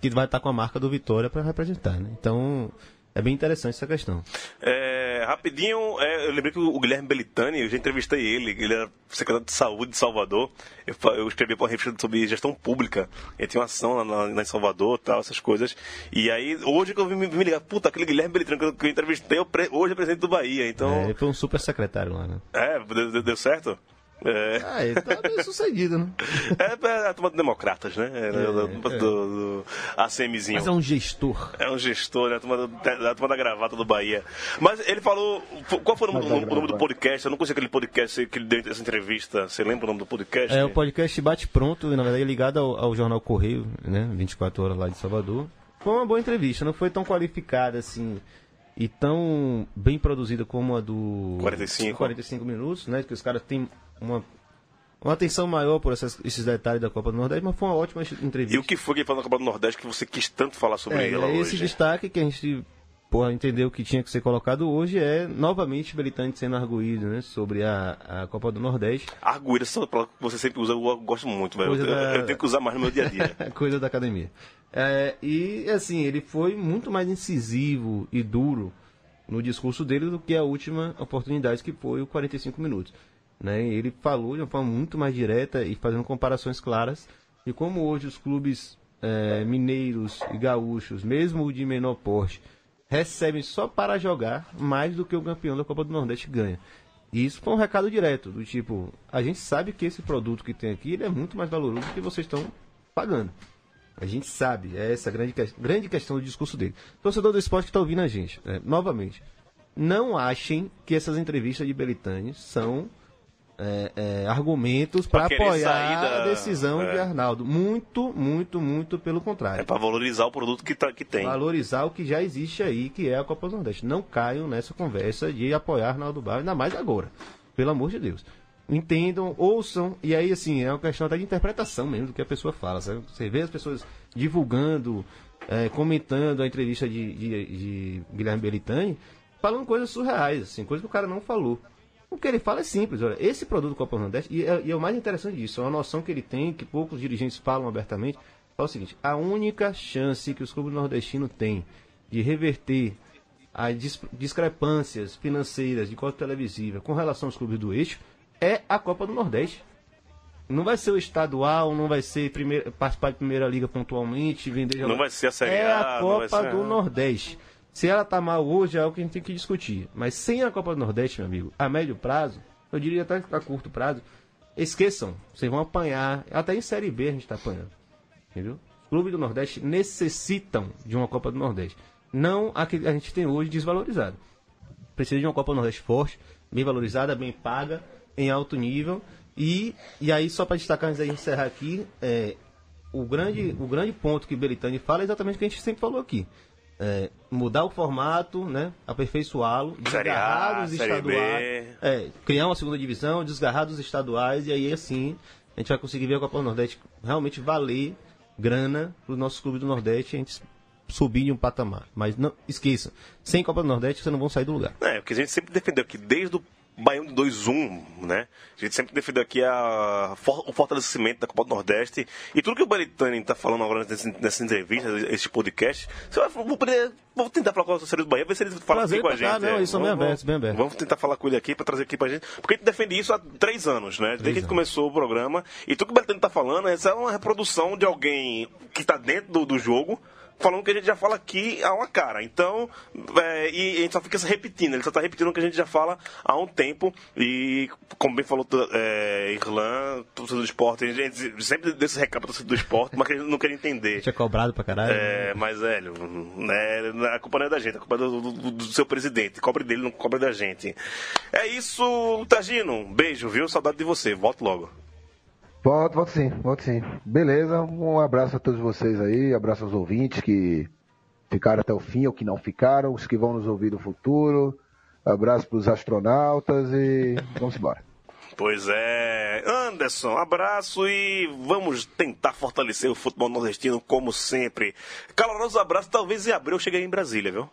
B: que vai estar com a marca do Vitória para representar. Né? Então, é bem interessante essa questão.
A: É, rapidinho, é, eu lembrei que o Guilherme Belitani, eu já entrevistei ele, ele era secretário de saúde de Salvador. Eu, eu escrevi para uma revista sobre gestão pública. Ele tinha uma ação lá, lá em Salvador tal, essas coisas. E aí, hoje que eu vim me, me ligar, puta, aquele Guilherme Belitani que eu, que eu entrevistei, eu pre- hoje é presidente do Bahia. Então,
B: É, ele foi um super secretário lá, né?
A: é, deu- deu certo? É.
B: Ah, ele tá bem sucedido, né?
A: É, é a turma de democratas, né? É, do, do,
B: é.
A: do, do ACMzinho.
B: Mas é um gestor.
A: É um gestor, né? A turma, do- da turma da gravata do Bahia. Mas ele falou. Qual foi o nome, o nome do podcast? Eu não conheci aquele podcast que ele deu essa entrevista. Você lembra o nome do podcast?
B: É o podcast Bate Pronto, na verdade ligado ao, ao jornal Correio, né? 24 horas lá de Salvador. Foi uma boa entrevista, não foi tão qualificada assim e tão bem produzida como a do
A: 45.
B: 45 minutos, né? Que os caras têm uma, uma atenção maior por essas- esses detalhes da Copa do Nordeste, mas foi uma ótima entrevista.
A: E o que foi que ele falou na Copa do Nordeste que você quis tanto falar sobre
B: é,
A: ela
B: é esse
A: hoje?
B: destaque que a gente porra, entendeu que tinha que ser colocado hoje é novamente Belitante sendo arguído né, sobre a, a Copa do Nordeste.
A: Arguída, essa palavra que você sempre usa, eu gosto muito, velho. Eu,
B: da-
A: eu tenho que usar mais no meu dia a dia.
B: coisa da academia. É, e assim, ele foi muito mais incisivo e duro no discurso dele do que a última oportunidade que foi o 45 minutos. Né? Ele falou de uma forma muito mais direta e fazendo comparações claras de como hoje os clubes é, mineiros e gaúchos, mesmo de menor porte, recebem só para jogar mais do que o campeão da Copa do Nordeste ganha. E isso foi um recado direto, do tipo, a gente sabe que esse produto que tem aqui ele é muito mais valoroso do que vocês estão pagando. A gente sabe, é essa a grande, grande questão do discurso dele. Torcedor do esporte que está ouvindo a gente, né, novamente, não achem que essas entrevistas de Belitani são é, é, argumentos para apoiar
A: da-
B: a decisão
A: é.
B: de Arnaldo. Muito, muito, muito pelo
A: É
B: contrário.
A: pra valorizar o produto que, tá, que tem.
B: Valorizar o que já existe aí, que é a Copa do Nordeste. Não caiam nessa conversa de apoiar Arnaldo Barros, ainda mais agora. Pelo amor de Deus. Entendam, ouçam, e aí assim, é uma questão até de interpretação mesmo do que a pessoa fala. Sabe? Você vê as pessoas divulgando, é, comentando a entrevista de, de- de Guilherme Belitani, falando coisas surreais, assim, coisas que o cara não falou. O que ele fala é simples, olha, esse produto Copa do Nordeste, e é, e é o mais interessante disso, é uma noção que ele tem, que poucos dirigentes falam abertamente, é o seguinte, a única chance que os clubes nordestinos têm de reverter as dis- discrepâncias financeiras de cota televisiva com relação aos clubes do eixo é a Copa do Nordeste. Não vai ser o estadual, não vai ser primeira, participar de primeira liga pontualmente, vender
A: Não vai ser a Série
B: É
A: A,
B: Copa do Nordeste. Se ela tá mal hoje é algo que a gente tem que discutir. Mas sem a Copa do Nordeste, meu amigo, a médio prazo, eu diria até a curto prazo, esqueçam, vocês vão apanhar. Até em Série B a gente tá apanhando. Entendeu? Os clubes do Nordeste necessitam de uma Copa do Nordeste. Não a que a gente tem hoje desvalorizada. Precisa de uma Copa do Nordeste forte, bem valorizada, bem paga, em alto nível. E, e aí, só para destacar antes da gente encerrar aqui, é, o, grande, o grande ponto que Belitani fala é exatamente o que a gente sempre falou aqui. é, mudar o formato, né? Aperfeiçoá-lo, desgarrar dos estaduais. É, criar uma segunda divisão, desgarrar dos estaduais e aí assim a gente vai conseguir ver a Copa do Nordeste realmente valer grana para os nossos clubes do Nordeste a gente subir de um patamar. Mas não esqueça, sem Copa do Nordeste vocês não vão sair do lugar.
A: É, porque a gente sempre defendeu aqui, desde o Baião de 2-1, né? A gente sempre defendeu aqui a, o fortalecimento da Copa do Nordeste. E tudo que o Baritani tá falando agora nessa, nessa entrevista, esse podcast, você vai, vou, poder- vou tentar falar com o Conselho do Bahia, ver se ele fala
B: Trazer
A: aqui com a gente.
B: não,
A: é.
B: eles são bem
A: Vamos-
B: abertos, bem abertos.
A: Vamos tentar falar com ele aqui pra trazer aqui pra gente. Porque a gente defende isso há três anos, né? Desde que a gente começou o programa. E tudo que o Baritani tá falando, essa é uma reprodução de alguém que tá dentro do, do jogo. Falando que a gente já fala aqui há uma cara. Então, é, e a gente só fica se repetindo. Ele só tá repetindo o que a gente já fala há um tempo. E, como bem falou é, Irlan, torcedor do esporte, a gente sempre desse recado torcedor do esporte, mas que a gente não quer entender.
B: Tinha cobrado pra caralho.
A: É, mas, velho, né, a culpa não é da gente, a culpa é do, do- do seu presidente. Cobre dele, não cobre da gente. É isso, Tagino. Um beijo, viu? Saudade de você. Volto logo.
C: Volto, volto sim, volto sim. Beleza, um abraço a todos vocês aí, abraço aos ouvintes que ficaram até o fim ou que não ficaram, os que vão nos ouvir no futuro. Abraço para os astronautas e vamos embora.
A: Pois é. Anderson, abraço e vamos tentar fortalecer o futebol nordestino como sempre. Caloroso abraço, talvez em abril eu chegue aí em Brasília, viu?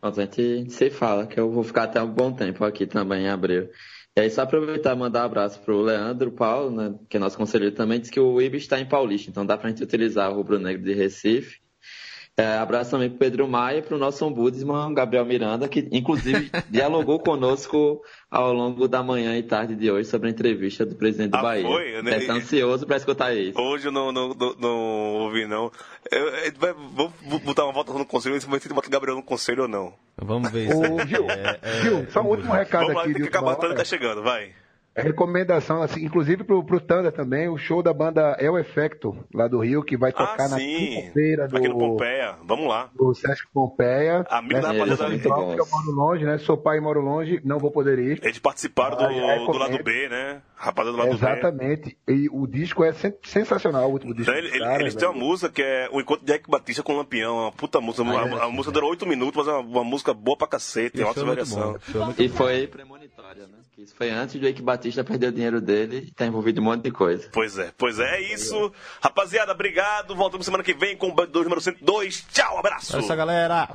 D: A gente se fala que eu vou ficar até um bom tempo aqui também em abril. E aí, só aproveitar e mandar um abraço pro Leandro Paulo, né, que é nosso conselheiro também, disse que o IB está em Paulista, então dá pra gente utilizar o Rubro Negro de Recife. É, abraço também pro Pedro Maia e pro nosso ombudsman, Gabriel Miranda, que inclusive dialogou conosco ao longo da manhã e tarde de hoje sobre a entrevista do presidente do
A: Ah,
D: Bahia.
A: foi? Eu nem-
D: ansioso para escutar isso.
A: Hoje eu não, não, não, não ouvi, não. Eu, eu, vou botar uma volta no conselho, ver se vai ter botar o Gabriel no conselho ou não.
B: Vamos ver isso.
C: Ô, Gil, Gil, só um último recado
A: Vamos lá,
C: aqui
A: tem
C: de
A: que acabar, o tá chegando, vai.
C: Recomendação, assim, inclusive pro, pro Thunder também, o show da banda É o Efecto, lá do Rio, que vai tocar
A: Ah,
C: na quinta-feira do,
A: Aqui no Pompeia. Vamos lá.
C: do Sesc Pompeia.
A: Amigo da
C: Né,
A: rapaziada
C: eu
D: muito
C: sou
D: bons.
C: eu moro longe, né? Sou pai e moro longe, não vou poder ir.
A: Eles participaram do,
C: Ah, é,
A: do lado. B, né? Rapaziada do lado B.
C: Exatamente. E o disco é sen- sensacional, o último disco.
A: Então, ele-
C: caras,
A: eles têm uma música que é o Encontro de Eric Batista com o Lampião, uma puta música.
B: Ah,
A: a,
B: é,
A: a música durou 8 minutos, mas é uma, uma música boa pra cacete, tem
B: E o é muito
A: variação.
B: o show é
D: E foi premonitória, né? Isso foi antes do Eike Batista perder o dinheiro dele e tá envolvido em um monte de coisa.
A: Pois é, pois é, é isso. Rapaziada, obrigado. Voltamos semana que vem com o Band 2 número 102. Tchau, abraço.
B: Essa galera.